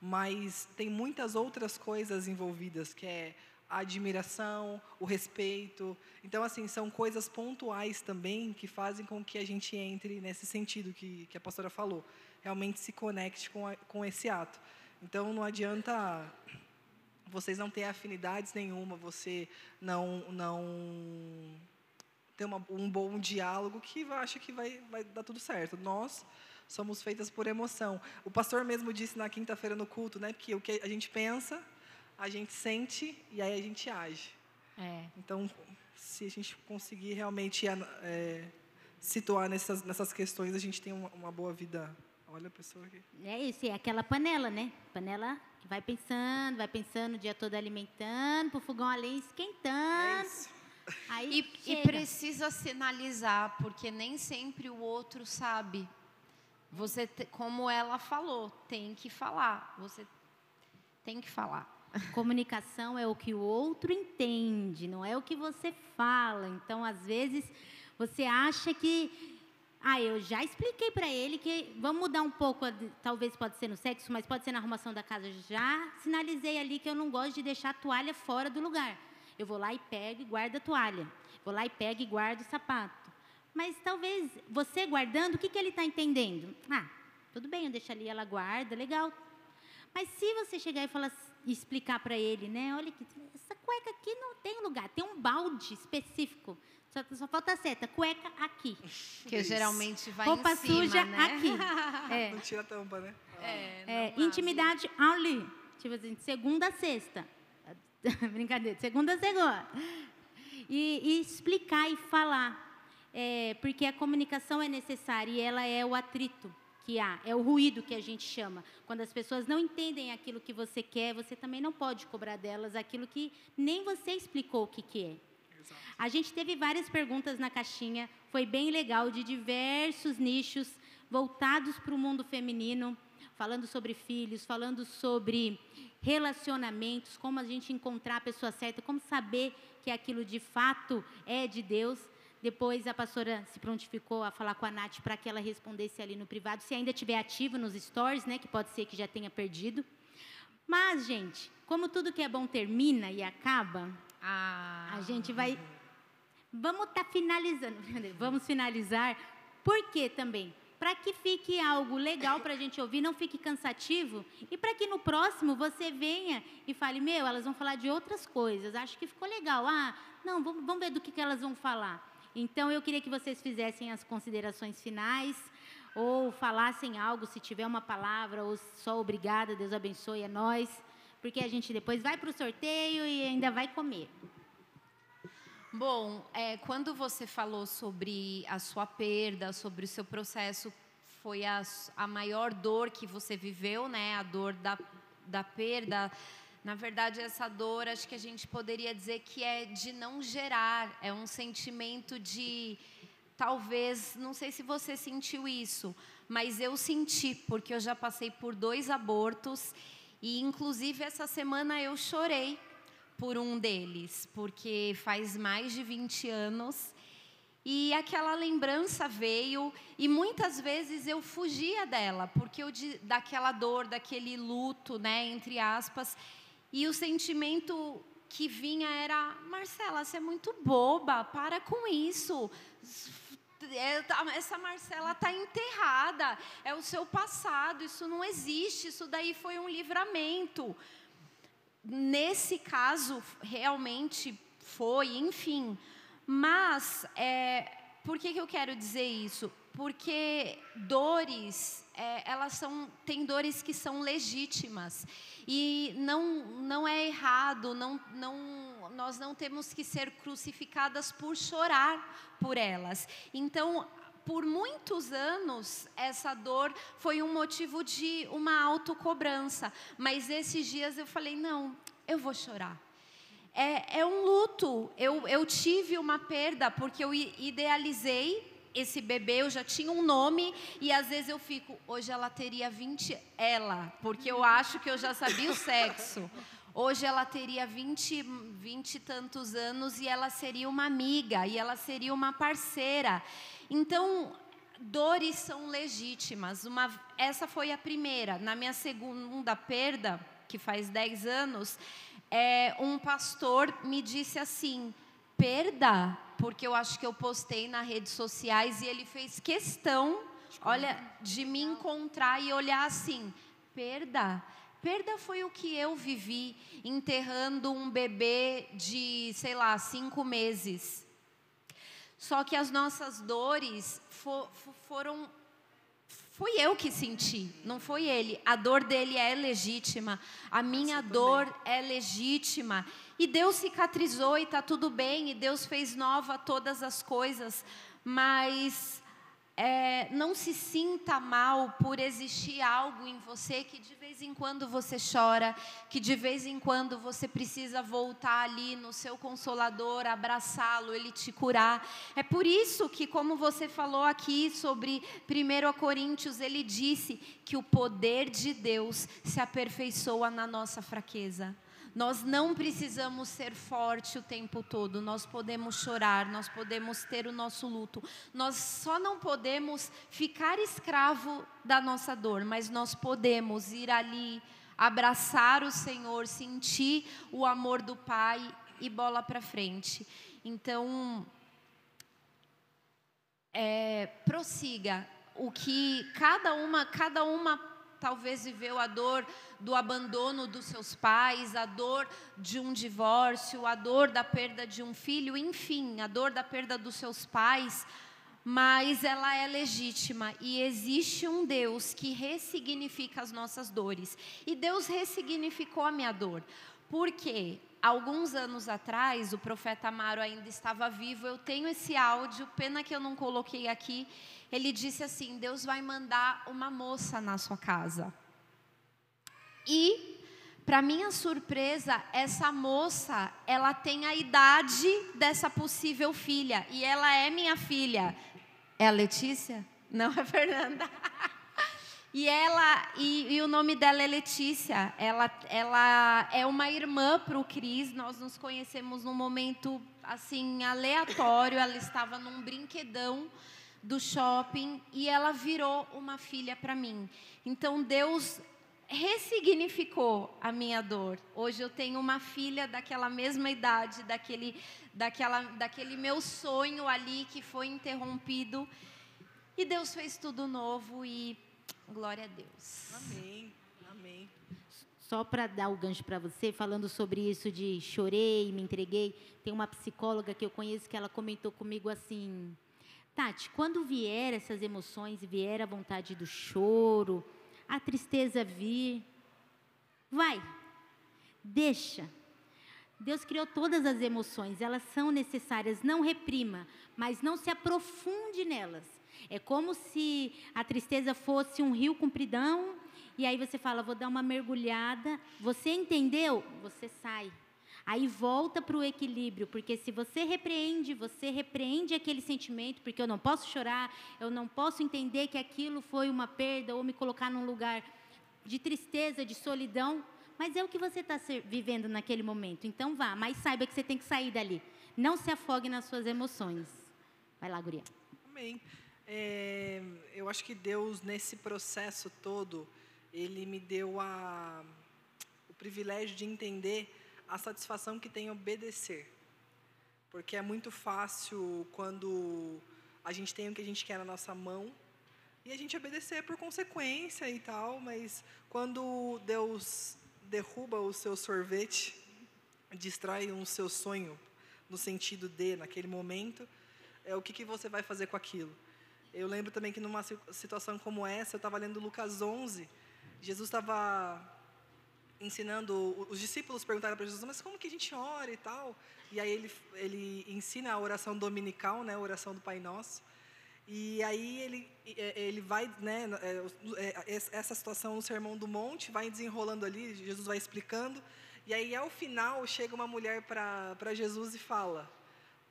Mas tem muitas outras coisas envolvidas, que é a admiração, o respeito. Então, assim, são coisas pontuais também que fazem com que a gente entre nesse sentido que, que a pastora falou. Realmente se conecte com, a, com esse ato. Então, não adianta vocês não têm afinidades nenhuma, você não não tem uma, um bom diálogo que acha que vai, vai dar tudo certo. Nós somos feitas por emoção. O pastor mesmo disse na quinta-feira no culto, né, que o que a gente pensa, a gente sente e aí a gente age. É. Então, se a gente conseguir realmente é, situar nessas, nessas questões, a gente tem uma, uma boa vida. Olha a pessoa aqui. É isso, é aquela panela, né? Panela vai pensando, vai pensando o dia todo alimentando, para o fogão além esquentando. É isso. Aí e, e precisa sinalizar, porque nem sempre o outro sabe. Você, como ela falou, tem que falar. Você tem que falar. Comunicação é o que o outro entende, não é o que você fala. Então, às vezes, você acha que Ah, eu já expliquei para ele que vamos mudar um pouco, talvez pode ser no sexo, mas pode ser na arrumação da casa. Já sinalizei ali que eu não gosto de deixar a toalha fora do lugar. Eu vou lá e pego e guardo a toalha. Vou lá e pego e guardo o sapato. Mas talvez você guardando, o que, que ele está entendendo? Ah, tudo bem, eu deixo ali, ela guarda, legal. Mas se você chegar e falar, explicar para ele, né? Olha aqui, essa cueca aqui não tem lugar, tem um balde específico. Só, só falta a seta, cueca aqui. Que Isso. geralmente vai Roupa em cima, suja né? aqui. [laughs] É. Não tira a tampa, né? É, é intimidade ali. Tipo assim, segunda a sexta. [laughs] Brincadeira, segunda a segunda. E, e explicar e falar. É, porque a comunicação é necessária e ela é o atrito que há, é o ruído que a gente chama. Quando as pessoas não entendem aquilo que você quer, você também não pode cobrar delas aquilo que nem você explicou o que, que é. A gente teve várias perguntas na caixinha, foi bem legal, de diversos nichos voltados para o mundo feminino, falando sobre filhos, falando sobre relacionamentos, como a gente encontrar a pessoa certa, como saber que aquilo de fato é de Deus. Depois a pastora se prontificou a falar com a Nath para que ela respondesse ali no privado, se ainda estiver ativo nos stories, né, que pode ser que já tenha perdido. Mas, gente, como tudo que é bom termina e acaba, ah. a gente vai Vamos estar tá finalizando. [laughs] Vamos finalizar. Por quê também? Para que fique algo legal para a gente ouvir, não fique cansativo. E para que no próximo você venha e fale: Meu, elas vão falar de outras coisas. Acho que ficou legal. Ah, não, vamos, vamos ver do que, que elas vão falar. Então, eu queria que vocês fizessem as considerações finais ou falassem algo, se tiver uma palavra, ou só obrigada, Deus abençoe a nós, porque a gente depois vai para o sorteio e ainda vai comer. Bom, é, quando você falou sobre a sua perda, sobre o seu processo, foi a, a maior dor que você viveu, né? A dor da, da perda. Na verdade, essa dor, acho que a gente poderia dizer que é de não gerar, é um sentimento de. Talvez, não sei se você sentiu isso, mas eu senti, porque eu já passei por dois abortos e, inclusive, essa semana eu chorei por um deles, porque faz mais de 20 anos e aquela lembrança veio e muitas vezes eu fugia dela, porque eu daquela dor, daquele luto, né, entre aspas, e o sentimento que vinha era: Marcela, você é muito boba, para com isso. É, tá, essa Marcela está enterrada, é o seu passado, isso não existe, isso daí foi um livramento nesse caso, realmente foi, enfim. Mas, é, por que, que eu quero dizer isso? Porque dores, é, elas são, tem dores que são legítimas. E não, não é errado, não, não, nós não temos que ser crucificadas por chorar por elas. Então, por muitos anos, essa dor foi um motivo de uma autocobrança. Mas esses dias eu falei: não, eu vou chorar. É, é um luto. Eu, eu tive uma perda porque eu idealizei esse bebê, eu já tinha um nome e às vezes eu fico, hoje ela teria 20, ela, porque eu acho que eu já sabia o sexo. [laughs] Hoje ela teria 20, 20 e tantos anos e ela seria uma amiga, e ela seria uma parceira. Então, dores são legítimas. Uma, essa foi a primeira. Na minha segunda perda, que faz 10 anos, é, um pastor me disse assim: perda, porque eu acho que eu postei nas redes sociais e ele fez questão, olha, de me encontrar e olhar assim: perda. Perda foi o que eu vivi enterrando um bebê de, sei lá, cinco meses. Só que as nossas dores for, foram. Fui eu que senti, não foi ele. A dor dele é legítima, a minha dor é legítima. E Deus cicatrizou e está tudo bem, e Deus fez nova todas as coisas, mas é, não se sinta mal por existir algo em você que de vez em quando você chora, que de vez em quando você precisa voltar ali no seu consolador, abraçá-lo, ele te curar. É por isso que, como você falou aqui sobre 1 Coríntios, ele disse que o poder de Deus se aperfeiçoa na nossa fraqueza. Nós não precisamos ser forte o tempo todo, nós podemos chorar, nós podemos ter o nosso luto. Nós só não podemos ficar escravo da nossa dor, mas nós podemos ir ali, abraçar o Senhor, sentir o amor do Pai e bola para frente. Então, é, prossiga o que cada uma, cada uma talvez viveu a dor do abandono dos seus pais, a dor de um divórcio, a dor da perda de um filho, enfim, a dor da perda dos seus pais, mas ela é legítima e existe um Deus que ressignifica as nossas dores. E Deus ressignificou a minha dor. Porque alguns anos atrás, o profeta Amaro ainda estava vivo, eu tenho esse áudio, pena que eu não coloquei aqui. Ele disse assim: Deus vai mandar uma moça na sua casa. E, para minha surpresa, essa moça, ela tem a idade dessa possível filha. E ela é minha filha. É a Letícia? Não, é a Fernanda. [laughs] E ela e, e, o nome dela é Letícia. Ela, ela é uma irmã para o Cris. Nós nos conhecemos num momento assim aleatório. Ela estava num brinquedão do shopping e ela virou uma filha para mim. Então Deus ressignificou a minha dor. Hoje eu tenho uma filha daquela mesma idade, daquele, daquela, daquele meu sonho ali que foi interrompido. E Deus fez tudo novo e glória a Deus. Amém. Amém. Só para dar o gancho para você, falando sobre isso de chorei, me entreguei, tem uma psicóloga que eu conheço que ela comentou comigo assim: Tati, quando vier essas emoções, vier a vontade do choro, a tristeza vir, vai, deixa. Deus criou todas as emoções, elas são necessárias, não reprima, mas não se aprofunde nelas. É como se a tristeza fosse um rio compridão, e aí você fala, vou dar uma mergulhada. Você entendeu? Você sai. Aí volta para o equilíbrio, porque se você repreende, você repreende aquele sentimento, porque eu não posso chorar, eu não posso entender que aquilo foi uma perda ou me colocar num lugar de tristeza, de solidão, mas é o que você está vivendo naquele momento. Então vá, mas saiba que você tem que sair dali. Não se afogue nas suas emoções. Vai lá, Guria. Amém. É, eu acho que Deus, nesse processo todo, Ele me deu a, o privilégio de entender a satisfação que tem em obedecer. Porque é muito fácil quando a gente tem o que a gente quer na nossa mão e a gente obedecer por consequência e tal, mas quando Deus derruba o seu sorvete, destrói o seu sonho no sentido de, naquele momento, é o que, que você vai fazer com aquilo. Eu lembro também que numa situação como essa, eu estava lendo Lucas 11, Jesus estava ensinando, os discípulos perguntaram para Jesus, mas como que a gente ora e tal? E aí ele, ele ensina a oração dominical, né, a oração do Pai Nosso. E aí ele, é, ele vai, né, é, é, essa situação no Sermão do Monte, vai desenrolando ali, Jesus vai explicando. E aí, ao final, chega uma mulher para Jesus e fala,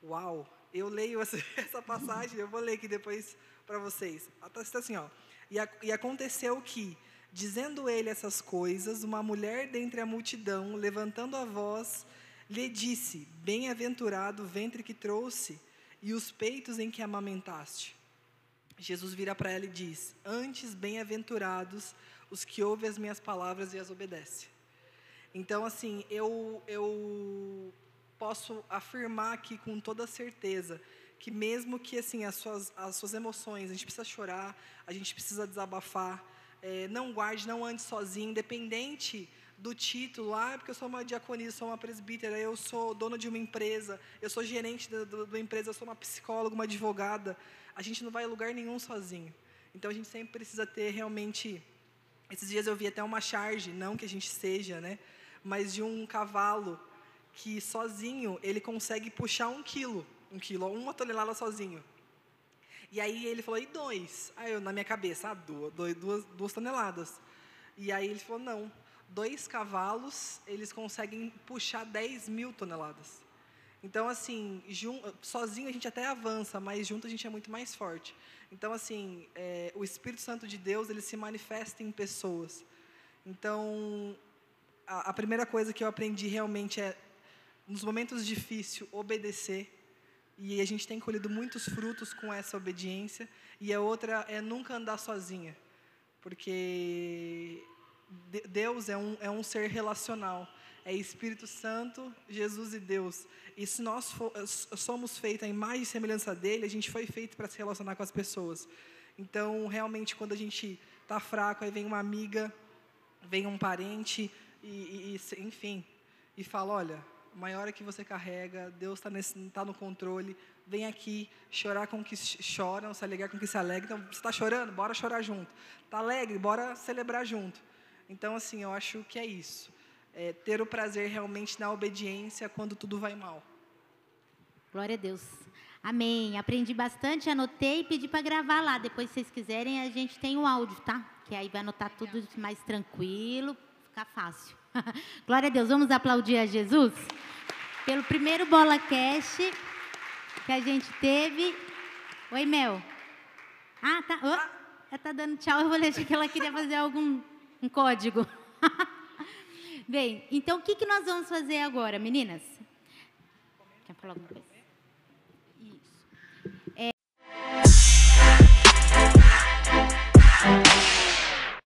uau, eu leio essa, [laughs] essa passagem, eu vou ler aqui depois para vocês. Está assim, ó. E, a, e aconteceu que Dizendo ele essas coisas, uma mulher dentre a multidão, levantando a voz, lhe disse: Bem-aventurado o ventre que trouxe e os peitos em que amamentaste. Jesus vira para ela e diz: Antes bem-aventurados os que ouvem as minhas palavras e as obedecem. Então, assim, eu, eu posso afirmar aqui com toda certeza que mesmo que assim as suas, as suas emoções, a gente precisa chorar, a gente precisa desabafar, é, não guarde, não ande sozinho, independente do título, ah, porque eu sou uma diaconisa, sou uma presbítera, eu sou dona de uma empresa, eu sou gerente da, da empresa, eu sou uma psicóloga, uma advogada. A gente não vai a lugar nenhum sozinho. Então a gente sempre precisa ter realmente. Esses dias eu vi até uma charge, não que a gente seja, né? Mas de um cavalo que sozinho ele consegue puxar um quilo, um quilo, uma tonelada sozinho. E aí ele falou, e dois? Aí eu, na minha cabeça, ah, duas, duas, duas toneladas. E aí ele falou, não, dois cavalos, eles conseguem puxar 10 mil toneladas. Então, assim, jun, sozinho a gente até avança, mas junto a gente é muito mais forte. Então, assim, é, o Espírito Santo de Deus, ele se manifesta em pessoas. Então, a, a primeira coisa que eu aprendi realmente é, nos momentos difíceis, obedecer. E a gente tem colhido muitos frutos com essa obediência. E a outra é nunca andar sozinha. Porque Deus é um, é um ser relacional. É Espírito Santo, Jesus e Deus. E se nós for, somos feitos em mais semelhança dele, a gente foi feito para se relacionar com as pessoas. Então, realmente, quando a gente está fraco, aí vem uma amiga, vem um parente, e, e, enfim, e fala: olha, maior é que você carrega, Deus está tá no controle, vem aqui chorar com que choram, se alegrar com que se alegram. Então, você está chorando? Bora chorar junto. Está alegre? Bora celebrar junto. Então, assim, eu acho que é isso. É ter o prazer realmente na obediência quando tudo vai mal. Glória a Deus. Amém. Aprendi bastante, anotei e pedi para gravar lá. Depois, se vocês quiserem, a gente tem o áudio, tá? Que aí vai anotar tudo mais tranquilo, ficar fácil. [laughs] Glória a Deus. Vamos aplaudir a Jesus pelo primeiro Bola Cash que a gente teve. Oi, Mel. Ah, tá. Oh, ela tá dando tchau. Eu vou ler que ela queria fazer algum um código. [laughs] Bem, então o que, que nós vamos fazer agora, meninas? Quer falar alguma coisa?